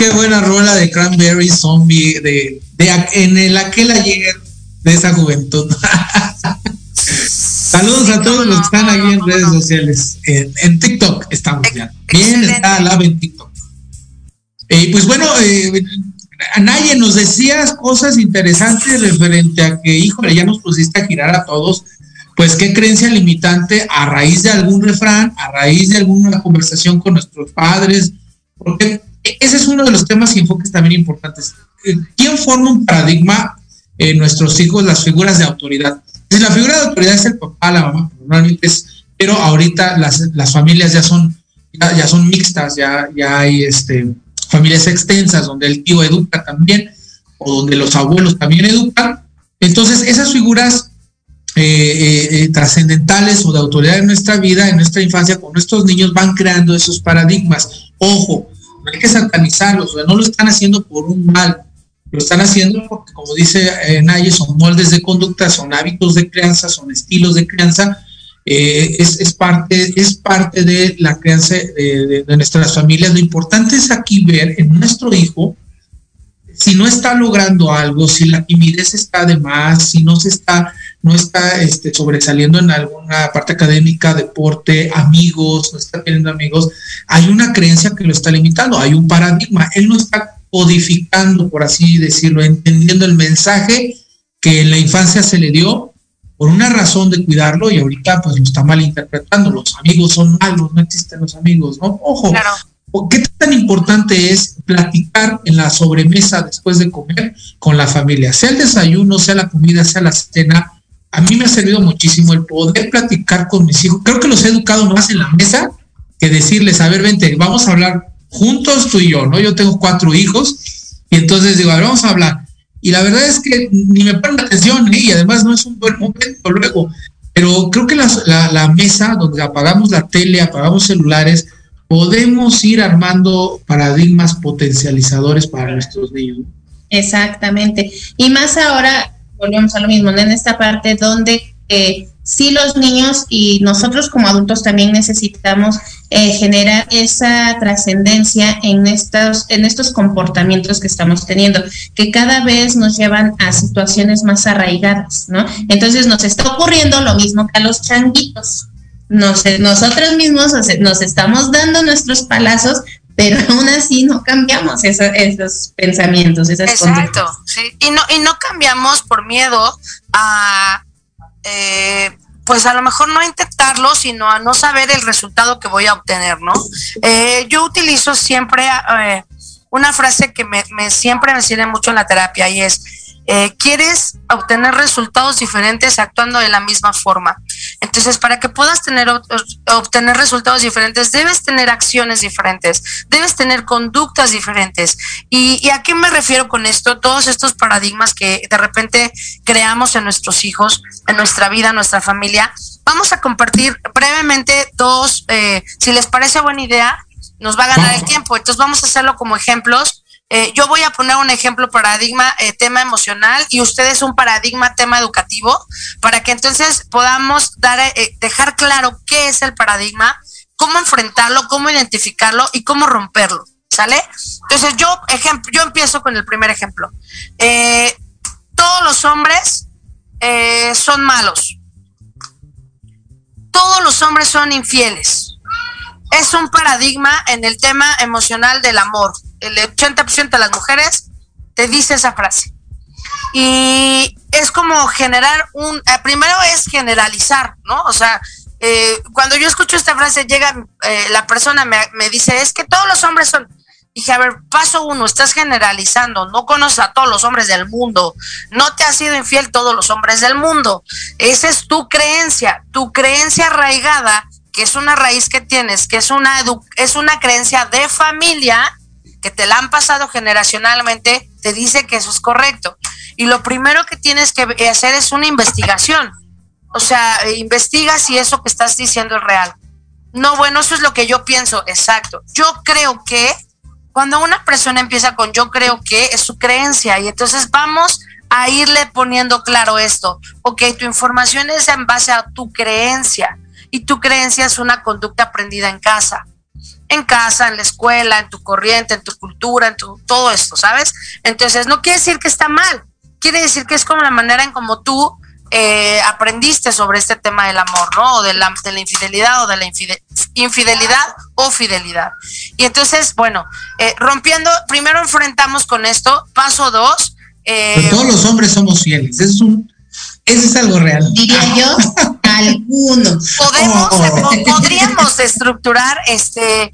Speaker 6: Qué buena rola de Cranberry Zombie, de, de en el aquel ayer de esa juventud. Saludos a todos los que están aquí en redes sociales. En, en TikTok estamos ya. Bien, está la en TikTok. Y pues bueno, eh, Anaye, nos decías cosas interesantes referente a que, híjole, ya nos pusiste a girar a todos. Pues qué creencia limitante a raíz de algún refrán, a raíz de alguna conversación con nuestros padres, porque ese es uno de los temas y enfoques también importantes. Eh, ¿Quién forma un paradigma en nuestros hijos, las figuras de autoridad? Si la figura de autoridad es el papá, la mamá, normalmente es, pero ahorita las, las familias ya son, ya, ya, son mixtas, ya, ya hay este, familias extensas donde el tío educa también, o donde los abuelos también educan. Entonces, esas figuras eh, eh, eh, trascendentales o de autoridad en nuestra vida, en nuestra infancia, con nuestros niños, van creando esos paradigmas. Ojo, hay que satanizarlos, no lo están haciendo por un mal, lo están haciendo porque, como dice eh, son moldes de conducta, son hábitos de crianza, son estilos de crianza, eh, es, parte, es parte de la crianza de, de, de, nuestras familias. Lo importante es aquí ver en nuestro hijo si no está logrando algo, si la timidez está de más, si no se está, no está este, sobresaliendo en alguna parte académica, deporte, amigos, no está teniendo amigos, hay una creencia que lo está limitando, hay un paradigma, él no está codificando, por así decirlo, entendiendo el mensaje que en la infancia se le dio por una razón de cuidarlo y ahorita pues lo está malinterpretando, los amigos son malos, no existen los amigos, ¿no? Ojo, claro. ¿Qué tan importante es platicar en la sobremesa después de comer con la familia? Sea el desayuno, sea la comida, sea la cena. A mí me ha servido muchísimo el poder platicar con mis hijos. Creo que los he educado más en la mesa que decirles, a ver, vente, vamos a hablar juntos tú y yo, ¿no? Yo tengo cuatro hijos y entonces digo, a ver, vamos a hablar. Y la verdad es que ni me ponen atención ¿eh? y además no es un buen momento luego. Pero creo que la, la, la mesa donde apagamos la tele, apagamos celulares, podemos ir armando paradigmas potencializadores para nuestros niños.
Speaker 2: Exactamente. Y más ahora, volvemos a lo mismo, en esta parte donde eh, sí los niños y nosotros como adultos también necesitamos eh, generar esa trascendencia en estos, en estos comportamientos que estamos teniendo, que cada vez nos llevan a situaciones más arraigadas, ¿no? Entonces nos está ocurriendo lo mismo que a los changuitos nos, nosotros mismos nos estamos dando nuestros palazos, pero aún así no cambiamos eso, esos pensamientos, esas
Speaker 7: Exacto, sí. Y no, y no cambiamos por miedo a, eh, pues a lo mejor no intentarlo, sino a no saber el resultado que voy a obtener, ¿no? Eh, yo utilizo siempre eh, una frase que me, me, siempre me sirve mucho en la terapia y es, eh, quieres obtener resultados diferentes actuando de la misma forma. Entonces, para que puedas tener obtener resultados diferentes, debes tener acciones diferentes, debes tener conductas diferentes. ¿Y, ¿Y, a qué me refiero con esto? Todos estos paradigmas que de repente creamos en nuestros hijos, en nuestra vida, en nuestra familia. Vamos a compartir brevemente dos, eh, si les parece buena idea, nos va a ganar el tiempo. Entonces vamos a hacerlo como ejemplos eh, yo voy a poner un ejemplo paradigma, eh, tema emocional, y ustedes un paradigma, tema educativo, para que entonces podamos dar, eh, dejar claro qué es el paradigma, cómo enfrentarlo, cómo identificarlo y cómo romperlo. ¿Sale? Entonces yo, ejemplo, yo empiezo con el primer ejemplo. todos los hombres son malos. Todos los hombres son infieles. Es un paradigma en el tema emocional del amor el 80% de las mujeres te dice esa frase. Y es como generar un, eh, primero es generalizar, ¿no? O sea, eh, cuando yo escucho esta frase, llega eh, la persona, me, me, dice, es que todos los hombres son... Dije, a ver, paso uno, estás generalizando, no conoces a todos los hombres del mundo, no te has sido infiel todos los hombres del mundo. Esa es tu creencia, tu creencia arraigada, que es una raíz que tienes, que es una, es una creencia de familia, que te la han pasado generacionalmente, te dice que eso es correcto. Y lo primero que tienes que hacer es una investigación. O sea, investiga si eso que estás diciendo es real. No, bueno, eso es lo que yo pienso, exacto. Yo creo que cuando una persona empieza con yo creo que es su creencia y entonces vamos a irle poniendo claro esto. Ok, tu información es en base a tu creencia y tu creencia es una conducta aprendida en casa en casa, en la escuela, en tu corriente, en tu cultura, en tu, todo esto, ¿sabes? Entonces, no quiere decir que está mal, quiere decir que es como la manera en como tú eh, aprendiste sobre este tema del amor, ¿no? O de la, de la infidelidad o de la infidelidad o fidelidad. Y entonces, bueno, eh, rompiendo, primero enfrentamos con esto, paso dos.
Speaker 6: Eh, todos los hombres somos fieles, es un, eso es algo real.
Speaker 10: Diría yo, algunos.
Speaker 7: Podemos, oh. podríamos estructurar este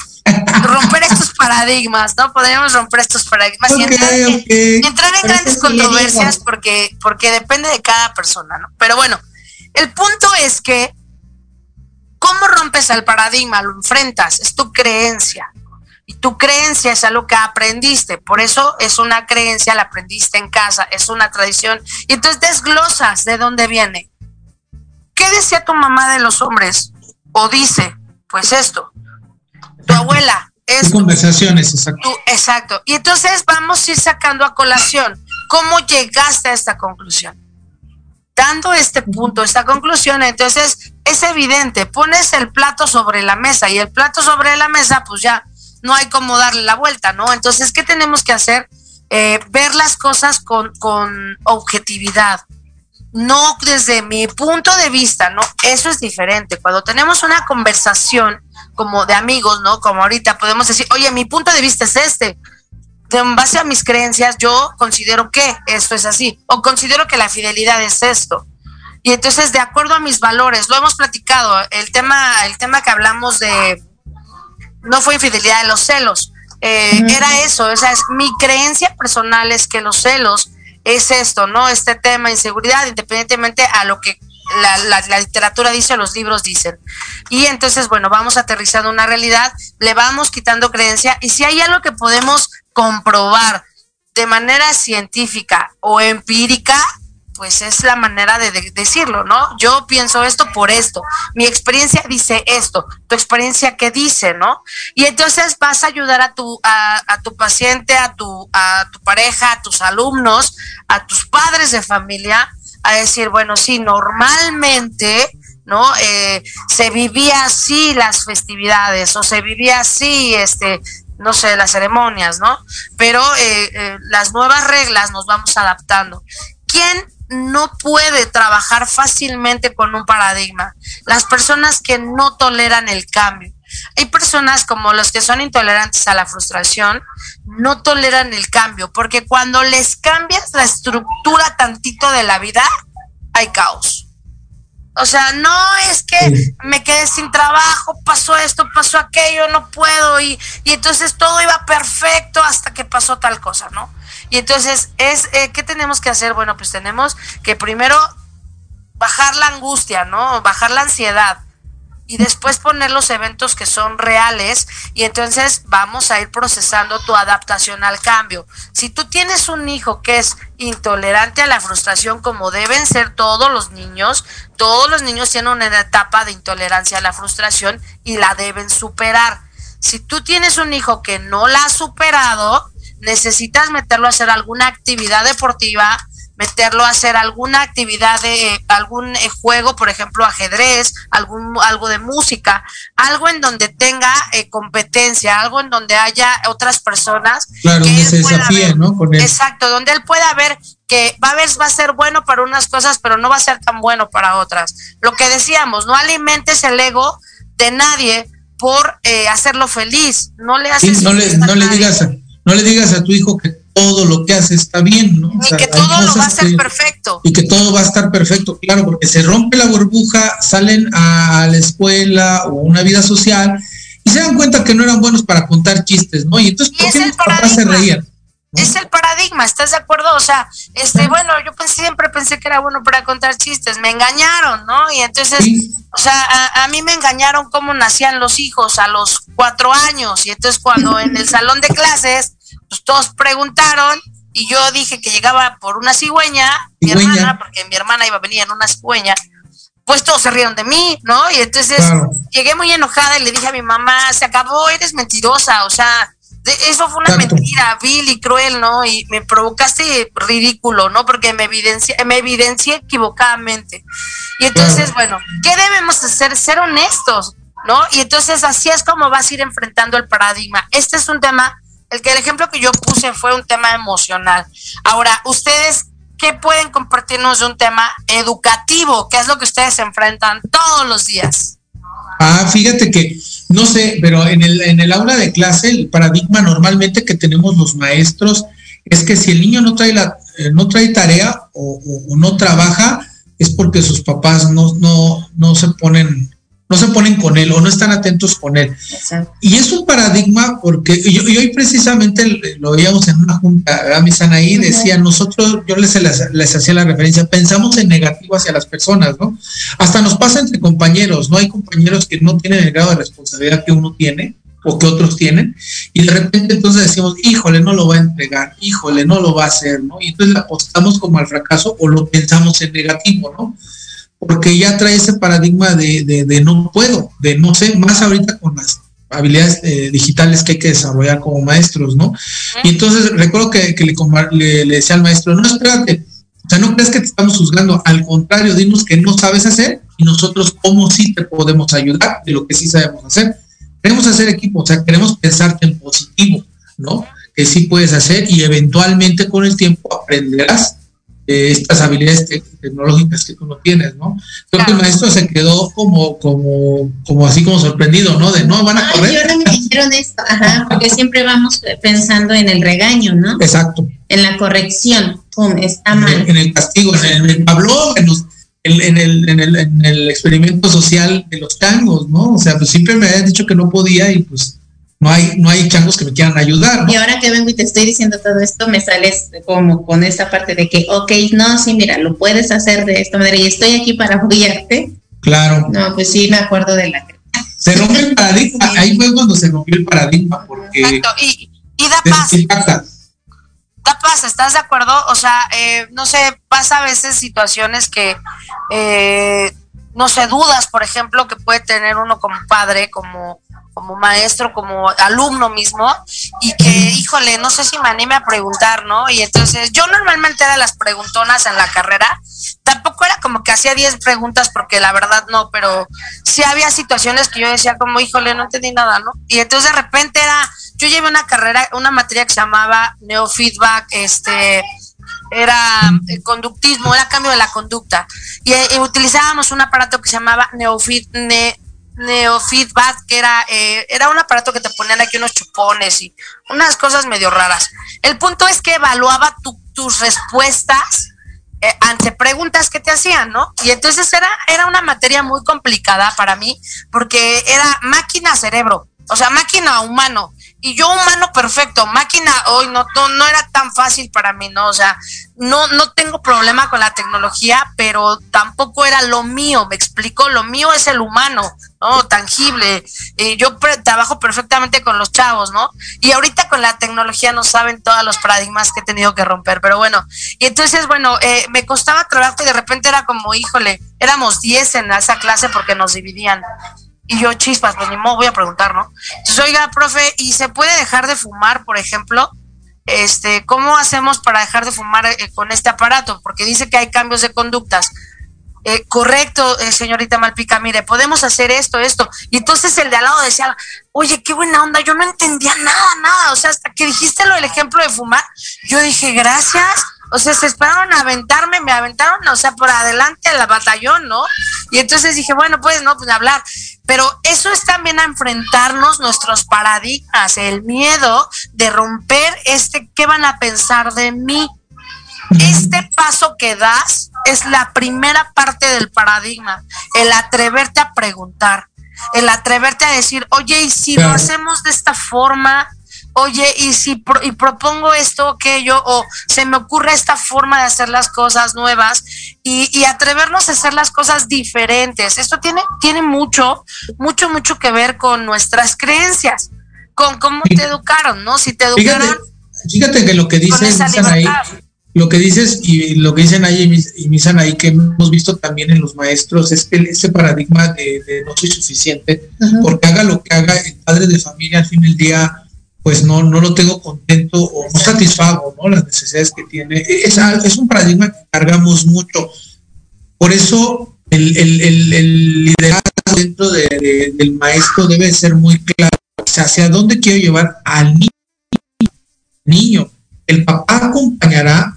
Speaker 7: romper estos paradigmas, ¿no? Podríamos romper estos paradigmas y entrar, en grandes controversias porque, porque depende de cada persona, ¿no? Pero bueno, el punto es que, ¿cómo rompes el paradigma? Lo enfrentas, es tu creencia. Y tu creencia es algo que aprendiste, por eso es una creencia, la aprendiste en casa, es una tradición. Y entonces desglosas de dónde viene. ¿Qué decía tu mamá de los hombres? O dice, pues esto. Tu abuela. Es
Speaker 6: conversaciones, exacto.
Speaker 7: exacto. Y entonces vamos a ir sacando a colación cómo llegaste a esta conclusión. Dando este punto, esta conclusión, entonces es evidente, pones el plato sobre la mesa y el plato sobre la mesa, pues ya no hay como darle la vuelta, ¿no? Entonces, ¿qué tenemos que hacer? Eh, ver las cosas con, con objetividad, no desde mi punto de vista, ¿no? Eso es diferente. Cuando tenemos una conversación como de amigos, ¿no? Como ahorita podemos decir, oye, mi punto de vista es este. En base a mis creencias, yo considero que esto es así, o considero que la fidelidad es esto. Y entonces, de acuerdo a mis valores, lo hemos platicado, el tema, el tema que hablamos de, no fue infidelidad de los celos, eh, era eso, o sea, es, mi creencia personal es que los celos es esto, ¿no? Este tema, inseguridad, independientemente a lo que la, literatura dice, los libros dicen. Y entonces, bueno, vamos aterrizando una realidad, le vamos quitando creencia y si hay algo que podemos comprobar de manera científica o empírica, pues es la manera de, decirlo, ¿no? Yo pienso esto por esto, mi experiencia dice esto, tu experiencia qué dice, ¿no? Y entonces vas a ayudar a tu, a, tu paciente, a tu, a tu pareja, a tus alumnos, a tus padres de familia, a decir, bueno, sí, normalmente, ¿no? Eh, se vivía así las festividades o se vivía así, este, no sé, las ceremonias, ¿no? Pero eh, eh, las nuevas reglas nos vamos adaptando. ¿Quién no puede trabajar fácilmente con un paradigma. Las personas que no toleran el cambio. Hay personas como los que son intolerantes a la frustración, no toleran el cambio, porque cuando les cambias la estructura tantito de la vida, hay caos. O sea, no es que me quedé sin trabajo, pasó esto, pasó aquello, no puedo, y, y entonces todo iba perfecto hasta que pasó tal cosa, ¿no? Y entonces, es eh, ¿qué tenemos que hacer? Bueno, pues tenemos que primero bajar la angustia, ¿no? Bajar la ansiedad y después poner los eventos que son reales y entonces vamos a ir procesando tu adaptación al cambio. Si tú tienes un hijo que es intolerante a la frustración como deben ser todos los niños, todos los niños tienen una etapa de intolerancia a la frustración y la deben superar. Si tú tienes un hijo que no la ha superado, necesitas meterlo a hacer alguna actividad deportiva, meterlo a hacer alguna actividad de algún eh, juego, por ejemplo, ajedrez, algún algo de música, algo en donde tenga eh, competencia, algo en donde haya otras personas
Speaker 6: claro, que se desafíe, ¿no?
Speaker 7: Exacto, donde él pueda ver que va a ver va a ser bueno para unas cosas, pero no va a ser tan bueno para otras. Lo que decíamos, no alimentes el ego de nadie por eh, hacerlo feliz, no le haces
Speaker 6: no le, no le digas no le digas a tu hijo que todo lo que hace está bien, ¿no?
Speaker 7: y que todo lo va a ser perfecto.
Speaker 6: Y que todo va a estar perfecto, claro, porque se rompe la burbuja, salen a la escuela o una vida social y se dan cuenta que no eran buenos para contar chistes, ¿no? Y entonces, ¿por qué los papás se reían?
Speaker 7: Es el paradigma, ¿estás de acuerdo? O sea, este, bueno, yo siempre pensé que era bueno para contar chistes, me engañaron, ¿no? Y entonces, o sea, a, a, mí me engañaron cómo nacían los hijos a los cuatro años, y entonces cuando en el salón de clases pues todos preguntaron y yo dije que llegaba por una cigüeña, mi hermana, porque mi hermana iba a venir en una cigüeña, pues todos se rieron de mí, ¿no? Y entonces llegué muy enojada y le dije a mi mamá, se acabó, eres mentirosa, o sea, eso fue una mentira vil y cruel, ¿no? Y me provocaste ridículo, ¿no? Porque me evidencié, me evidencié equivocadamente. Y entonces, bueno, ¿qué debemos hacer? Ser honestos, ¿no? Y entonces así es como vas a ir enfrentando el paradigma. Este es un tema el que el ejemplo que yo puse fue un tema emocional. Ahora, ustedes, ¿qué pueden compartirnos de un tema educativo? ¿Qué es lo que ustedes enfrentan todos los días?
Speaker 6: Ah, fíjate que, no sé, pero en el, en el aula de clase, el paradigma normalmente que tenemos los maestros es que si el niño no trae, la, eh, no trae tarea o, no trabaja, es porque sus papás no, no, no se ponen no se ponen con él o no están atentos con él. Y es un paradigma porque yo, hoy precisamente lo veíamos en una junta, a mi ahí, decía, nosotros, yo les, les, hacía la referencia, pensamos en negativo hacia las personas, ¿no? Hasta nos pasa entre compañeros, ¿no? Hay compañeros que no tienen el grado de responsabilidad que uno tiene o que otros tienen, y de repente entonces decimos, híjole, no lo va a entregar, híjole, no lo va a hacer, ¿no? Y entonces apostamos como al fracaso o lo pensamos en negativo, ¿no? Porque ya trae ese paradigma de, no puedo, de no sé, más ahorita con las habilidades eh, digitales que hay que desarrollar como maestros, ¿no? Y entonces recuerdo que, le, le, decía al maestro, no, espérate, o sea, no crees que te estamos juzgando, al contrario, dinos que no sabes hacer y nosotros cómo sí te podemos ayudar de lo que sí sabemos hacer. Queremos hacer equipo, o sea, queremos pensarte en positivo, ¿no? Que sí puedes hacer y eventualmente con el tiempo aprenderás estas habilidades tecnológicas que tú no tienes, ¿no? Creo que el maestro se quedó como, como, como así como sorprendido, ¿no? De no, van a correr.
Speaker 10: Yo no me dijeron esto, ajá, porque siempre vamos pensando en el regaño, ¿no?
Speaker 6: Exacto.
Speaker 10: En la corrección, pum, está mal.
Speaker 6: En, el castigo, en el, habló en, en, el, en, el, en el experimento social de los tangos, ¿no? O sea, pues siempre me habían dicho que no podía y pues no hay, no hay changos que me quieran ayudar.
Speaker 10: Y ahora que vengo y te estoy diciendo todo esto, me sales como con esa parte de que, ok, no, sí, mira, lo puedes hacer de esta manera y estoy aquí para apoyarte.
Speaker 6: Claro.
Speaker 10: No, pues sí, me acuerdo de la...
Speaker 6: Se rompe el paradigma, ahí fue cuando se rompió el paradigma, porque...
Speaker 7: Exacto, y, y da paz. Da paz, ¿estás de acuerdo? O sea, eh, no sé, pasa a veces situaciones que... Eh, no sé, dudas, por ejemplo, que puede tener uno como padre, como como maestro, como alumno mismo, y que, híjole, no sé si me anime a preguntar, ¿no? Y entonces yo normalmente era las preguntonas en la carrera, tampoco era como que hacía 10 preguntas porque la verdad no, pero sí había situaciones que yo decía como, híjole, no entendí nada, ¿no? Y entonces de repente era, yo llevé una carrera, una materia que se llamaba neofeedback, este, era el conductismo, era cambio de la conducta. Y, utilizábamos un aparato que se llamaba neofeed, neofeedback, que era, eh, era un aparato que te ponían aquí unos chupones y unas cosas medio raras. El punto es que evaluaba tus respuestas eh, ante preguntas que te hacían, ¿no? Y entonces era, era una materia muy complicada para mí, porque era máquina-cerebro, o sea, máquina-humano y yo humano perfecto, máquina hoy no, no, era tan fácil para mí, ¿no? O sea, no, no tengo problema con la tecnología, pero tampoco era lo mío, me explico, lo mío es el humano, ¿no? Tangible. y yo trabajo perfectamente con los chavos, ¿no? Y ahorita con la tecnología no saben todos los paradigmas que he tenido que romper, pero bueno, y entonces, bueno, eh, me costaba trabajo y de repente era como, híjole, éramos 10 en esa clase porque nos dividían. Y yo, chispas, pues ni modo, voy a preguntar, ¿no? Entonces, oiga, profe, ¿y se puede dejar de fumar, por ejemplo? este, ¿cómo hacemos para dejar de fumar eh, con este aparato? Porque dice que hay cambios de conductas. Eh, correcto, eh, señorita Malpica, mire, podemos hacer esto, esto. Y entonces el de al lado decía, oye, qué buena onda, yo no entendía nada, nada. O sea, hasta que dijiste lo del ejemplo de fumar, yo dije, gracias. O sea, se esperaron a aventarme, me aventaron, o sea, por adelante al batallón, ¿no? Y entonces dije, bueno, pues no, pues hablar. Pero eso es también a enfrentarnos nuestros paradigmas, el miedo de romper este, ¿qué van a pensar de mí? Este paso que das es la primera parte del paradigma, el atreverte a preguntar, el atreverte a decir, oye, y si lo hacemos de esta forma, oye, y si y propongo esto, aquello, o se me ocurre esta forma de hacer las cosas nuevas y, y, atrevernos a hacer las cosas diferentes. Esto tiene, tiene mucho, mucho, mucho que ver con nuestras creencias, con cómo te educaron, ¿no? Si te educaron.
Speaker 6: Fíjate, fíjate que lo que dices, ahí, lo que dices y lo que dicen ahí y misan ahí que hemos visto también en los maestros es que ese paradigma de, no soy suficiente, porque haga lo que haga el padre de familia al fin del día, pues no, no lo tengo contento o no satisfago ¿no? las necesidades que tiene. Es, es un paradigma que cargamos mucho. Por eso el, el, liderazgo dentro del maestro debe ser muy claro. O sea, hacia dónde quiero llevar al niño. niño. El papá acompañará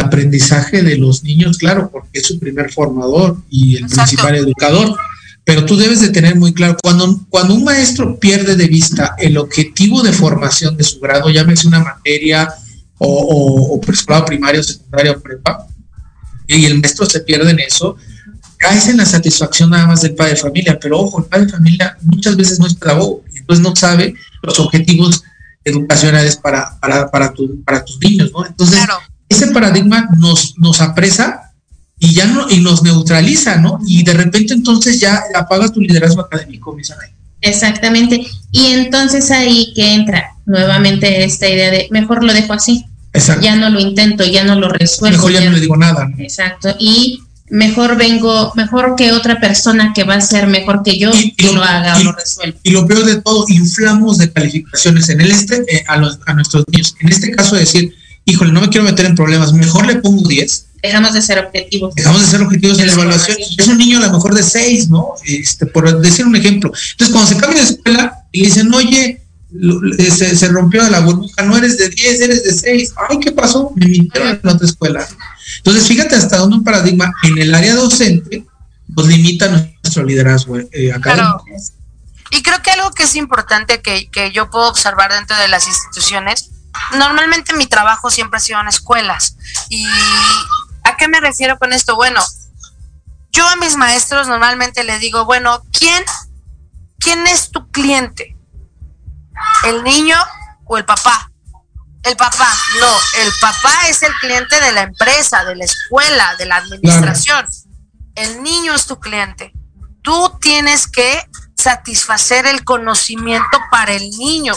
Speaker 6: aprendizaje de los niños, claro, porque es su primer formador y el principal educador. Pero tú debes de tener muy claro, cuando, cuando un maestro pierde de vista el objetivo de formación de su grado, llámese una materia o, o, o preescolar primario, secundaria o prepa, y el maestro se pierde en eso, caes en la satisfacción nada más del padre de familia, pero ojo, el padre de familia muchas veces no es pedagogo, entonces no sabe los objetivos educacionales para, para, para, para tus niños, ¿no? Entonces, ese paradigma nos, nos apresa y ya no, y nos neutraliza, ¿no? Y de repente entonces ya apagas tu liderazgo académico, mis
Speaker 10: Exactamente. Y entonces ahí que entra nuevamente esta idea de mejor lo dejo así. Exacto. Ya no lo intento, ya no lo resuelvo.
Speaker 6: Mejor ya, no le digo nada.
Speaker 10: Exacto. Y mejor vengo, mejor que otra persona que va a ser mejor que yo y, lo, haga o lo resuelva.
Speaker 6: Y lo peor de todo, inflamos de calificaciones en el este eh, a, los, a nuestros niños. En este caso decir, híjole, no me quiero meter en problemas, mejor le pongo 10.
Speaker 10: Dejamos de ser objetivos.
Speaker 6: Dejamos de ser objetivos en la evaluación. Es un niño a lo mejor de 6, ¿no? Este, por decir un ejemplo. Entonces, cuando se cambia de escuela y le dicen, oye, eh, se, se, rompió la burbuja, no eres de 10, eres de 6. Ay, ¿qué pasó? Me mintieron en otra escuela. Entonces, fíjate hasta dónde un paradigma en el área docente nos limita nuestro liderazgo eh, académico.
Speaker 7: Y creo que algo que es importante que, que yo puedo observar dentro de las instituciones normalmente mi trabajo siempre ha sido en escuelas. ¿Y a qué me refiero con esto? Bueno, yo a mis maestros normalmente les digo, bueno, ¿quién, quién es tu cliente? ¿El niño o el papá? El papá, no, el papá es el cliente de la empresa, de la escuela, de la administración. El niño es tu cliente. Tú tienes que satisfacer el conocimiento para el niño.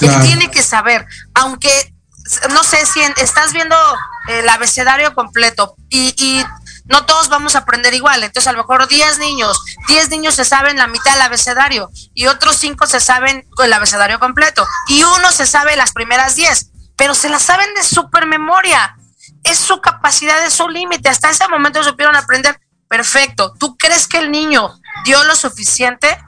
Speaker 7: Él tiene que saber, aunque no sé si estás viendo el abecedario completo y, no todos vamos a aprender igual. Entonces, a lo mejor 10 niños, 10 niños se saben la mitad del abecedario y otros 5 se saben el abecedario completo y uno se sabe las primeras 10, pero se las saben de super memoria. Es su capacidad, es su límite. Hasta ese momento supieron aprender. Perfecto. ¿Tú crees que el niño dio lo suficiente?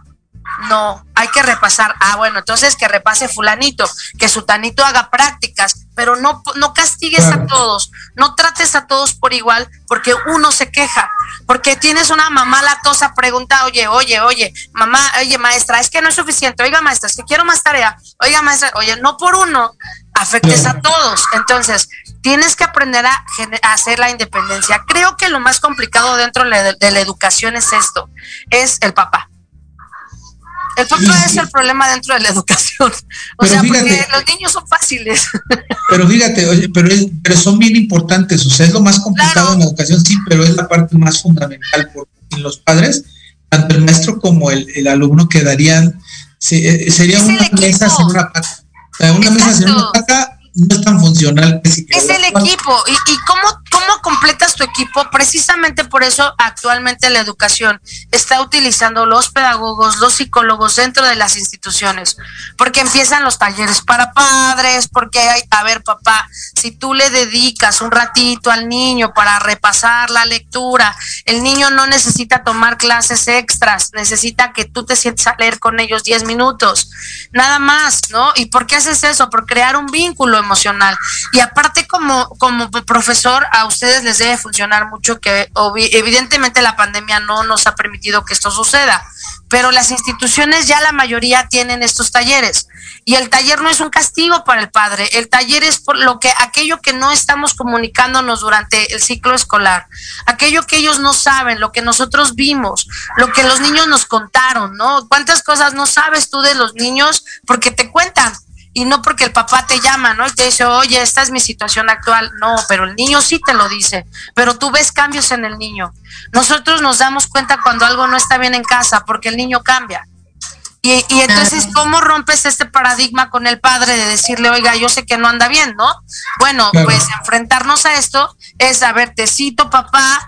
Speaker 7: No, hay que repasar. Ah, bueno, entonces que repase fulanito, que su tanito haga prácticas, pero no, no castigues a todos, no trates a todos por igual, porque uno se queja, porque tienes una mamá latosa, pregunta, oye, oye, oye, mamá, oye, maestra, es que no es suficiente, oiga, maestra, es que quiero más tarea, oiga, maestra, oye, no por uno, afectes a todos. Entonces, tienes que aprender a, hacer la independencia. Creo que lo más complicado dentro de la educación es esto, es el papá el papá es el problema dentro de la educación. O sea, porque los niños son fáciles.
Speaker 6: Pero fíjate, oye, pero, pero son bien importantes. O sea, es lo más complicado en la educación, sí, pero es la parte más fundamental. Porque en los padres, tanto el maestro como el, el alumno quedarían, se, eh, sería una mesa sin una pata. O sea, una mesa sin una pata no es tan funcional.
Speaker 7: es el equipo. ¿Y, ¿Y, cómo ¿Cómo completas tu equipo? Precisamente por eso actualmente la educación está utilizando los pedagogos, los psicólogos dentro de las instituciones, porque empiezan los talleres para padres, porque hay, a ver papá, si tú le dedicas un ratito al niño para repasar la lectura, el niño no necesita tomar clases extras, necesita que tú te sientes a leer con ellos 10 minutos, nada más, ¿no? ¿Y por qué haces eso? Por crear un vínculo emocional. Y aparte como, como profesor, a ustedes les debe funcionar mucho que evidentemente la pandemia no nos ha permitido que esto suceda, pero las instituciones ya la mayoría tienen estos talleres y el taller no es un castigo para el padre, el taller es por lo que aquello que no estamos comunicándonos durante el ciclo escolar, aquello que ellos no saben, lo que nosotros vimos, lo que los niños nos contaron, ¿no? ¿Cuántas cosas no sabes tú de los niños porque te cuentan? Y no porque el papá te llama, ¿no? Y te dice, oye, esta es mi situación actual. No, pero el niño sí te lo dice, pero tú ves cambios en el niño. Nosotros nos damos cuenta cuando algo no está bien en casa, porque el niño cambia. Y, y entonces, ¿cómo rompes este paradigma con el padre de decirle, oiga, yo sé que no anda bien, ¿no? Bueno, pues enfrentarnos a esto es, a ver, te cito, papá,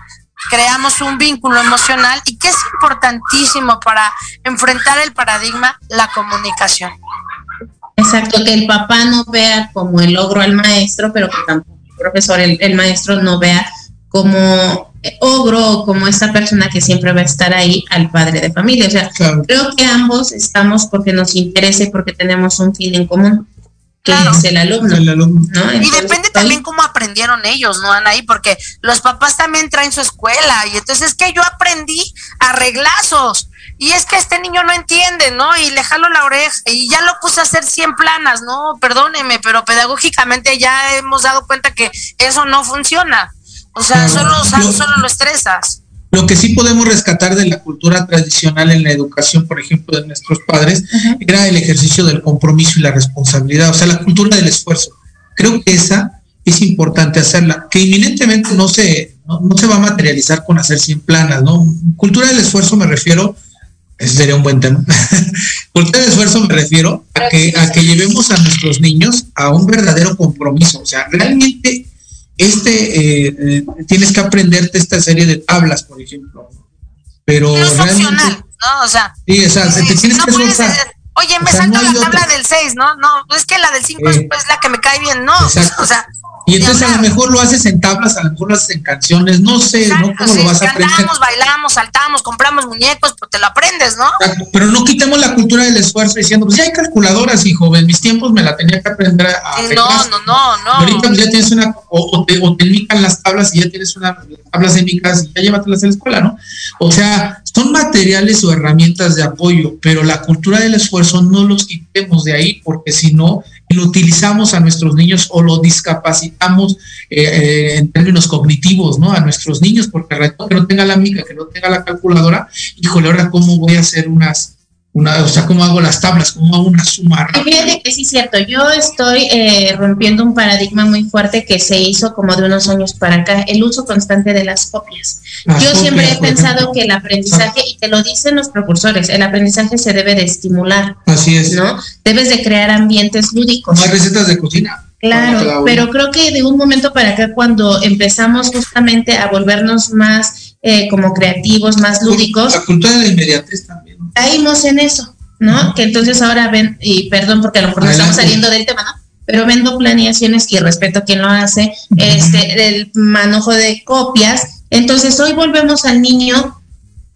Speaker 7: creamos un vínculo emocional y que es importantísimo para enfrentar el paradigma, la comunicación.
Speaker 2: Exacto, que el papá no vea como el logro al maestro, pero que tampoco el profesor, el, maestro no vea como ogro o como esta persona que siempre va a estar ahí al padre de familia. O sea, creo que ambos estamos porque nos interesa y porque tenemos un fin en común que es el alumno.
Speaker 7: y depende también cómo aprendieron ellos, ¿no, Anaí? Porque los papás también traen su escuela y entonces es que yo aprendí a reglazos y es que este niño no entiende, ¿no? Y le jalo la oreja y ya lo puse a hacer 100 planas, ¿no? Perdóneme, pero pedagógicamente ya hemos dado cuenta que eso no funciona. O sea, solo, solo lo estresas.
Speaker 6: Lo que sí podemos rescatar de la cultura tradicional en la educación, por ejemplo, de nuestros padres, era el ejercicio del compromiso y la responsabilidad, o sea, la cultura del esfuerzo. Creo que esa es importante hacerla, que inminentemente no se, no, se va a materializar con hacer 100 planas, ¿no? Cultura del esfuerzo me refiero ese sería un buen tema. Cultura del esfuerzo me refiero a que, a que llevemos a nuestros niños a un verdadero compromiso. O sea, realmente este eh, eh, tienes que aprenderte esta serie de tablas, por ejemplo. Pero
Speaker 7: no realmente, ¿no? O sea,
Speaker 6: sí, o sea, te tienes que
Speaker 7: Oye, me salto la tabla del 6, ¿no? No, es que la del 5 es, la que me cae bien, no. O sea,
Speaker 6: y entonces a lo mejor lo haces en tablas, a lo mejor lo haces en canciones, no sé, ¿no? ¿Cómo lo vas a aprender?
Speaker 7: Cantamos, bailamos, saltamos, compramos muñecos, pues te lo aprendes, ¿no?
Speaker 6: Pero no quitemos la cultura del esfuerzo diciendo, pues ya hay calculadoras, hijo, en mis tiempos me la tenía que aprender a...
Speaker 7: no, no, no, no.
Speaker 6: Ahorita pues ya tienes una, o, te, o te las tablas y ya tienes una tablas émicas y ya llévatelas a la escuela, ¿no? O sea, son materiales o herramientas de apoyo, pero la cultura del esfuerzo no los quitemos de ahí porque si no lo utilizamos a nuestros niños o lo discapacitamos eh, eh, en términos cognitivos, ¿no? A nuestros niños, porque que no tenga la mica, que no tenga la calculadora, híjole, ahora cómo voy a hacer unas una, o sea, cómo hago las tablas, cómo hago una suma.
Speaker 2: Fíjate que sí es cierto, yo estoy eh, rompiendo un paradigma muy fuerte que se hizo como de unos años para acá, el uso constante de las copias. yo siempre he pensado que el aprendizaje, y te lo dicen los propulsores, el aprendizaje se debe de estimular.
Speaker 6: Así es.
Speaker 2: ¿No? Debes de crear ambientes lúdicos.
Speaker 6: No hay recetas de cocina.
Speaker 2: Claro, pero creo que de un momento para acá, cuando empezamos justamente a volvernos más eh, como creativos, más lúdicos.
Speaker 6: La cultura de la inmediatez también
Speaker 2: caímos en eso, ¿no? Que entonces ahora ven, y perdón porque a lo mejor no estamos saliendo del tema, ¿no? Pero vendo planeaciones y respeto a quien lo hace, este, el manojo de copias. Entonces hoy volvemos al niño.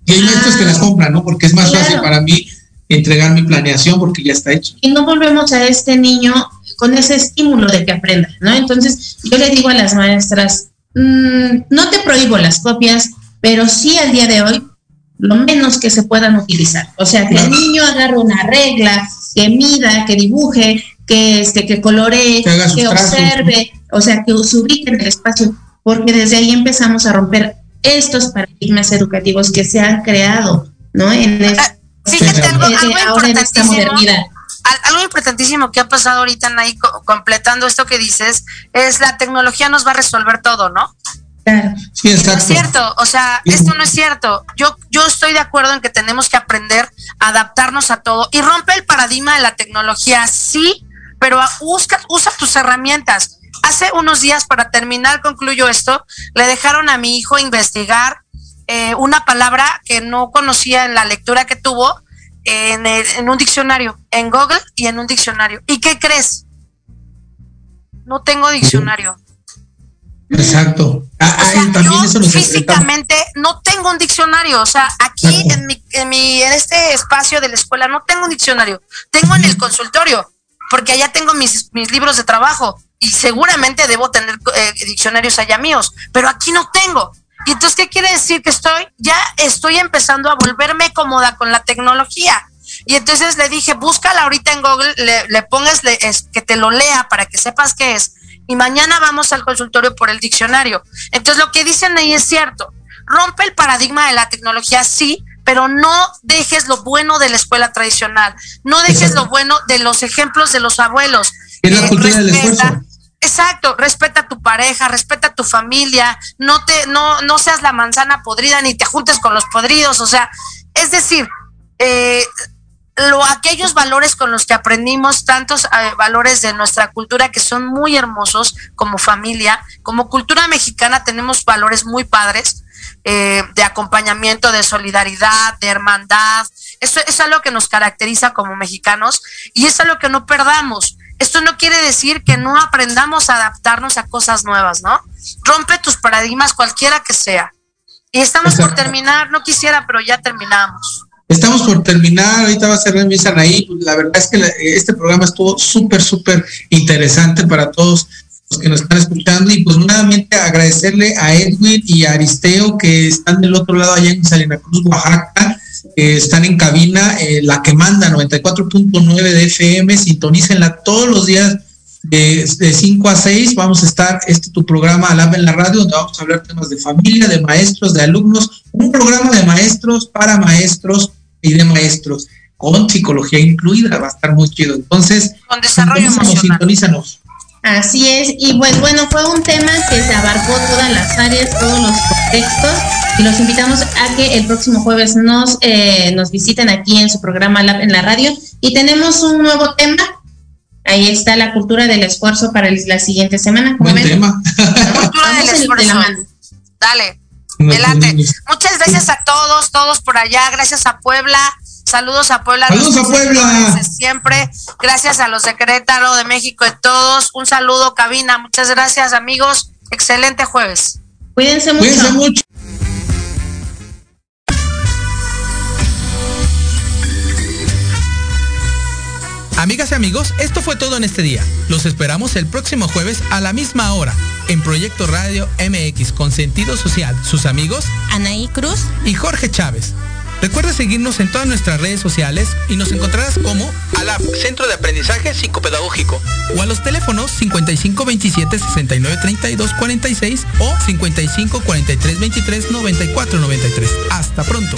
Speaker 6: Y hay maestros que las compran, ¿no? Porque es más fácil para mí entregar mi planeación porque ya está hecho.
Speaker 2: Y no volvemos a este niño con ese estímulo de que aprenda, ¿no? Entonces yo le digo a las maestras, mm, no te prohíbo las copias, pero sí al día de hoy lo menos que se puedan utilizar. O sea, que el niño agarre una regla, que mida, que dibuje, que este, que coloree, que, observe, o sea, que se ubique en el espacio, porque desde ahí empezamos a romper estos paradigmas educativos que se han creado, ¿no? En
Speaker 7: Fíjate, algo, ahora en esta modernidad. Algo importantísimo que ha pasado ahorita, ahí completando esto que dices, es la tecnología nos va a resolver todo, ¿no?
Speaker 6: Sí,
Speaker 7: No es cierto, o sea, esto no es cierto. Yo, yo estoy de acuerdo en que tenemos que aprender a adaptarnos a todo y rompe el paradigma de la tecnología, sí, pero usa, usa tus herramientas. hace unos días, para terminar, concluyo esto, le dejaron a mi hijo investigar eh, una palabra que no conocía en la lectura que tuvo en, en un diccionario, en Google y en un diccionario. ¿Y qué crees? No tengo diccionario.
Speaker 6: Exacto.
Speaker 7: Ah, o sea, también yo físicamente no tengo un diccionario. O sea, aquí en, mi, en, mi, en este espacio de la escuela no tengo un diccionario. Tengo en el consultorio, porque allá tengo mis, mis libros de trabajo y seguramente debo tener eh, diccionarios allá míos, pero aquí no tengo. Y entonces, ¿qué quiere decir? Que estoy, ya estoy empezando a volverme cómoda con la tecnología. Y entonces le dije, búscala ahorita en Google, le, le pongas le, es, que te lo lea para que sepas qué es y mañana vamos al consultorio por el diccionario. Entonces lo que dicen ahí es cierto. Rompe el paradigma de la tecnología, sí, pero no dejes lo bueno de la escuela tradicional, no dejes Exacto. lo bueno de los ejemplos de los abuelos.
Speaker 6: Es la cultura respeta, del esfuerzo.
Speaker 7: Exacto, respeta a tu pareja, respeta a tu familia, no te, no, no seas la manzana podrida ni te juntes con los podridos, o sea, es decir, eh, lo, aquellos valores con los que aprendimos, tantos eh, valores de nuestra cultura que son muy hermosos como familia, como cultura mexicana tenemos valores muy padres eh, de acompañamiento, de solidaridad, de hermandad. Eso es algo que nos caracteriza como mexicanos y es algo que no perdamos. Esto no quiere decir que no aprendamos a adaptarnos a cosas nuevas, ¿no? Rompe tus paradigmas cualquiera que sea. Y estamos por terminar, no quisiera, pero ya terminamos.
Speaker 6: Estamos por terminar, ahorita va a ser mi Sanaí. La verdad es que este programa estuvo súper, súper interesante para todos los que nos están escuchando. Y pues nuevamente agradecerle a Edwin y a Aristeo que están del otro lado allá en Salina Cruz, Oaxaca, eh, están en cabina, eh, la que manda 94.9 de FM, sintonícenla todos los días de, de 5 a 6, vamos a estar, este tu programa Alab en la radio, donde vamos a hablar temas de familia, de maestros, de alumnos, un programa de maestros para maestros y de maestros, con psicología incluida, va a estar muy chido. Entonces,
Speaker 7: con desarrollo
Speaker 6: sintonízanos.
Speaker 10: Así es, y pues bueno, fue un tema que se abarcó todas las áreas, todos los contextos, y los invitamos a que el próximo jueves nos, eh, nos visiten aquí en su programa Lab en la radio, y tenemos un nuevo tema, ahí está la cultura del esfuerzo para el, la siguiente semana.
Speaker 6: Buen ven? tema.
Speaker 7: La cultura del esfuerzo. Dale. Adelante. Muchas gracias a todos, todos por allá. Gracias a Puebla. Saludos a Puebla.
Speaker 6: Saludos a Puebla.
Speaker 7: Siempre. Gracias a los de Querétaro, de México, de todos. Un saludo, cabina. Muchas gracias, amigos. Excelente jueves.
Speaker 10: Cuídense mucho.
Speaker 6: Cuídense mucho.
Speaker 4: Amigas y amigos, esto fue todo en este día. Los esperamos el próximo jueves a la misma hora en Proyecto Radio MX con sentido social. Sus amigos
Speaker 2: Anaí Cruz
Speaker 4: y Jorge Chávez. Recuerda seguirnos en todas nuestras redes sociales y nos encontrarás como ALAP, Centro de Aprendizaje Psicopedagógico, o a los teléfonos 5527 6932 46 o 55 43 23 94 93. Hasta pronto.